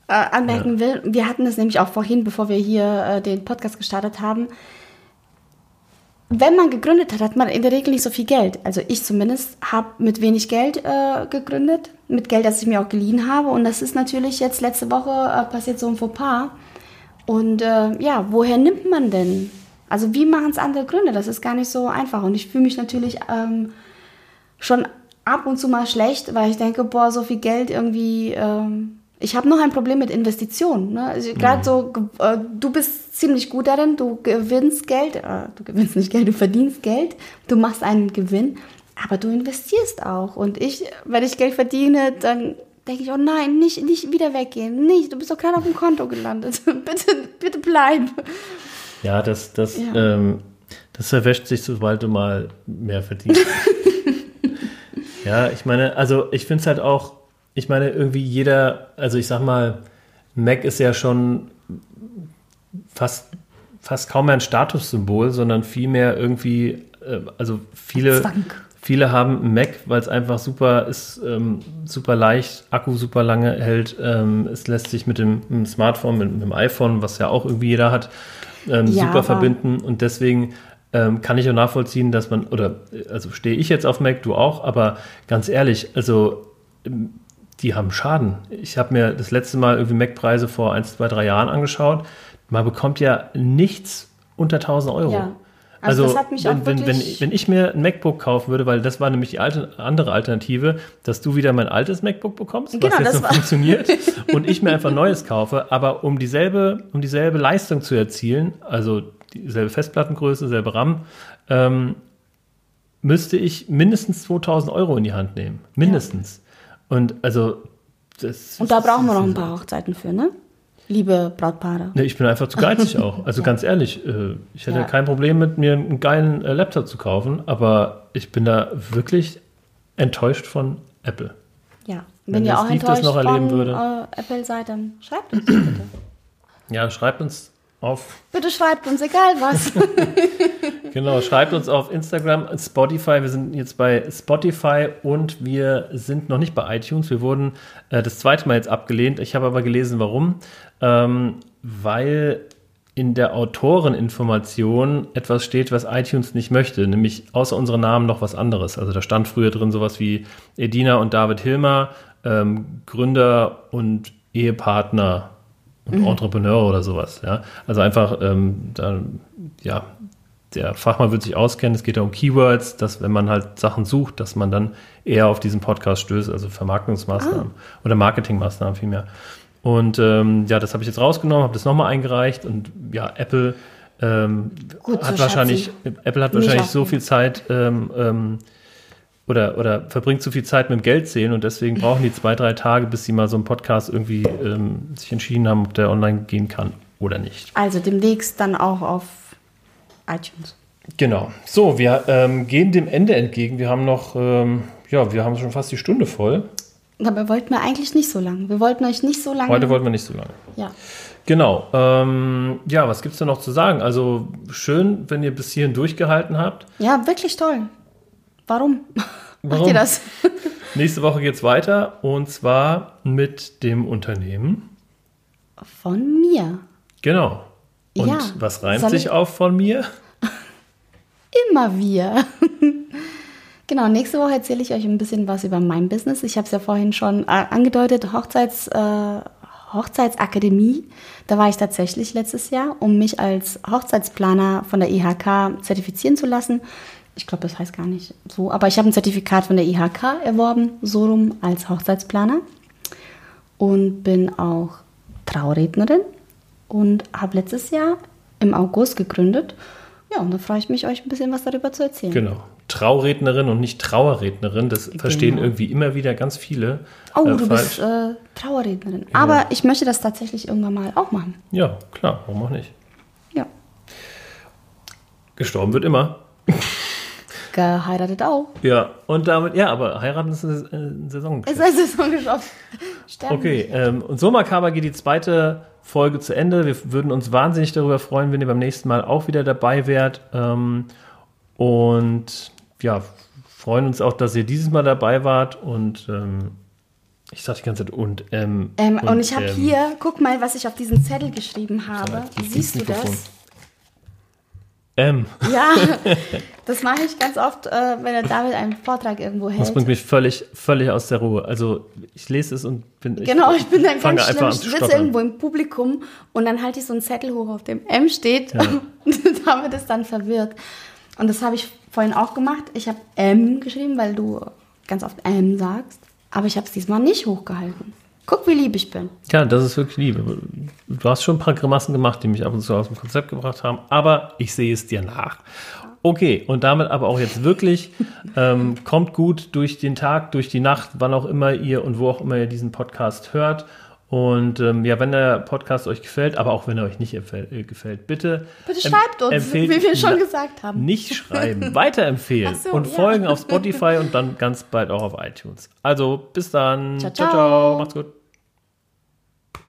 äh, anmerken will, wir hatten das nämlich auch vorhin, bevor wir hier äh, den Podcast gestartet haben. Wenn man gegründet hat, hat man in der Regel nicht so viel Geld. Also ich zumindest habe mit wenig Geld äh, gegründet, mit Geld, das ich mir auch geliehen habe. Und das ist natürlich jetzt letzte Woche äh, passiert so ein Fauxpas. Und äh, ja, woher nimmt man denn? Also wie machen es andere Gründer? Das ist gar nicht so einfach. Und ich fühle mich natürlich ähm, schon ab und zu mal schlecht, weil ich denke, boah, so viel Geld irgendwie. Ähm, ich habe noch ein Problem mit Investitionen. Ne? Also Gerade so, äh, du bist ziemlich gut darin, du gewinnst Geld, äh, du gewinnst nicht Geld, du verdienst Geld, du machst einen Gewinn, aber du investierst auch. Und ich, wenn ich Geld verdiene, dann denke ich, oh nein, nicht, nicht wieder weggehen, nicht, du bist doch gerade auf dem Konto gelandet, bitte, bitte bleib. ja, das, das, Ja. Ähm, das verwäscht sich, sobald du mal mehr verdienst. ja, ich meine, also ich finde es halt auch, ich meine, irgendwie jeder, also ich sag mal, Mac ist ja schon fast, fast kaum mehr ein Statussymbol, sondern vielmehr irgendwie, äh, also viele. Viele haben einen Mac, weil es einfach super ist, ähm, super leicht, Akku super lange hält. Ähm, es lässt sich mit dem, mit dem Smartphone, mit, mit dem iPhone, was ja auch irgendwie jeder hat, ähm, Ja, super verbinden. Und deswegen ähm, kann ich auch nachvollziehen, dass man, oder äh, also stehe ich jetzt auf Mac, du auch, aber ganz ehrlich, also ähm, die haben Schaden. Ich habe mir das letzte Mal irgendwie Mac-Preise vor ein, zwei, drei Jahren angeschaut. Man bekommt ja nichts unter 1000 Euro. Ja. Also mich wenn, wenn, wenn, wenn ich mir ein MacBook kaufen würde, weil das war nämlich die alte, andere Alternative, dass du wieder mein altes MacBook bekommst, Genau, was jetzt das noch war- funktioniert, und ich mir einfach ein neues kaufe, aber um dieselbe, um dieselbe Leistung zu erzielen, also dieselbe Festplattengröße, selbe RAM, ähm, müsste ich mindestens 2000 Euro in die Hand nehmen. Mindestens. Und also das Und da brauchen wir noch ein paar Hochzeiten für, ne? liebe Brautpaare. Nee, ich bin einfach zu geizig auch. Also ganz ehrlich, äh, ich hätte ja. kein Problem mit mir einen geilen äh, Laptop zu kaufen, aber ich bin da wirklich enttäuscht von Apple. Ja, wenn, wenn ihr auch Steve enttäuscht das noch erleben von, würde. Äh, Apple seid, dann schreibt uns bitte. Ja, schreibt uns auf. Bitte schreibt uns, egal was. genau, schreibt uns auf Instagram, Spotify. Wir sind jetzt bei Spotify und wir sind noch nicht bei iTunes. Wir wurden äh, das zweite Mal jetzt abgelehnt. Ich habe aber gelesen, warum. Ähm, weil in der Autoreninformation etwas steht, was iTunes nicht möchte, nämlich außer unseren Namen noch was anderes. Also da stand früher drin sowas wie Edina und David Hilmer, ähm, Gründer und Ehepartner und mhm. Entrepreneur oder sowas. Ja? Also einfach, ähm, da, ja, der Fachmann wird sich auskennen. Es geht ja um Keywords, dass wenn man halt Sachen sucht, dass man dann eher auf diesen Podcast stößt, also Vermarktungsmaßnahmen ah. oder Marketingmaßnahmen vielmehr. Und ähm, ja, das habe ich jetzt rausgenommen, habe das nochmal eingereicht und ja, Apple ähm, Gut, hat so wahrscheinlich, Apple hat wahrscheinlich so viel Zeit ähm, ähm, oder, oder verbringt zu viel Zeit mit dem Geldzählen und deswegen brauchen die zwei, drei Tage, bis sie mal so einen Podcast irgendwie ähm, sich entschieden haben, ob der online gehen kann oder nicht. Also demnächst dann auch auf iTunes. Genau. So, wir ähm, gehen dem Ende entgegen. Wir haben noch, ähm, ja, wir haben schon fast die Stunde voll. Dabei wollten wir eigentlich nicht so lange. Wir wollten euch nicht so lange. Heute wollten wir nicht so lange. Ja. Genau. Ähm, ja, was gibt es da noch zu sagen? Also schön, wenn ihr bis hierhin durchgehalten habt. Ja, wirklich toll. Warum? Warum? Macht ihr das? Nächste Woche geht es weiter und zwar mit dem Unternehmen. Von mir. Genau. Und ja, was reimt sich auf von mir? Immer wir. genau, nächste Woche erzähle ich euch ein bisschen was über mein Business. Ich habe es ja vorhin schon äh, angedeutet, Hochzeits, äh, Hochzeitsakademie. Da war ich tatsächlich letztes Jahr, um mich als Hochzeitsplaner von der IHK zertifizieren zu lassen ich glaube, das heißt gar nicht so, aber ich habe ein Zertifikat von der IHK erworben, so rum als Hochzeitsplaner und bin auch Traurednerin und habe letztes Jahr im August gegründet. Ja, und da freue ich mich, euch ein bisschen was darüber zu erzählen. Genau. Traurednerin und nicht Trauerrednerin, das genau. verstehen irgendwie immer wieder ganz viele. Oh, äh, du falsch. bist äh, Trauerrednerin. Ja. Aber ich möchte das tatsächlich irgendwann mal auch machen. Ja, klar, warum auch nicht? Ja. Gestorben wird immer. geheiratet auch. Ja, und damit, ja, aber heiraten ist ein Saisongeschäft. Ist ein Saisongeschäft. okay, ähm, und so makaber geht die zweite Folge zu Ende. Wir würden uns wahnsinnig darüber freuen, wenn ihr beim nächsten Mal auch wieder dabei wärt. Ähm, und ja, freuen uns auch, dass ihr dieses Mal dabei wart und ähm, ich sag die ganze Zeit und ähm, ähm und, und, ich habe hier, guck mal, was ich auf diesen Zettel geschrieben habe. Siehst du das? M. Ja, das mache ich ganz oft, äh, wenn der David einen Vortrag irgendwo hält. Das bringt mich völlig, völlig aus der Ruhe. Also ich lese es und bin. Genau, ich bin dann ganz schlimm. Ich sitze irgendwo im Publikum und dann halte ich so einen Zettel hoch, auf dem M steht ja. und David ist dann verwirrt. Und das habe ich vorhin auch gemacht. Ich habe M geschrieben, weil du ganz oft M sagst. Aber ich habe es diesmal nicht hochgehalten. Guck, wie lieb ich bin. Ja, das ist wirklich lieb. Du hast schon ein paar Grimassen gemacht, die mich ab und zu aus dem Konzept gebracht haben, aber ich sehe es dir nach. Okay, und damit aber auch jetzt wirklich, ähm, kommt gut durch den Tag, durch die Nacht, wann auch immer ihr und wo auch immer ihr diesen Podcast hört. Und ähm, ja, wenn der Podcast euch gefällt, aber auch wenn er euch nicht äh, gefällt, bitte. Bitte schreibt uns, wie wir schon gesagt haben. Nicht schreiben, weiterempfehlen so, und ja. folgen auf Spotify und dann ganz bald auch auf iTunes. Also bis dann. ciao, ciao. ciao, ciao. macht's gut.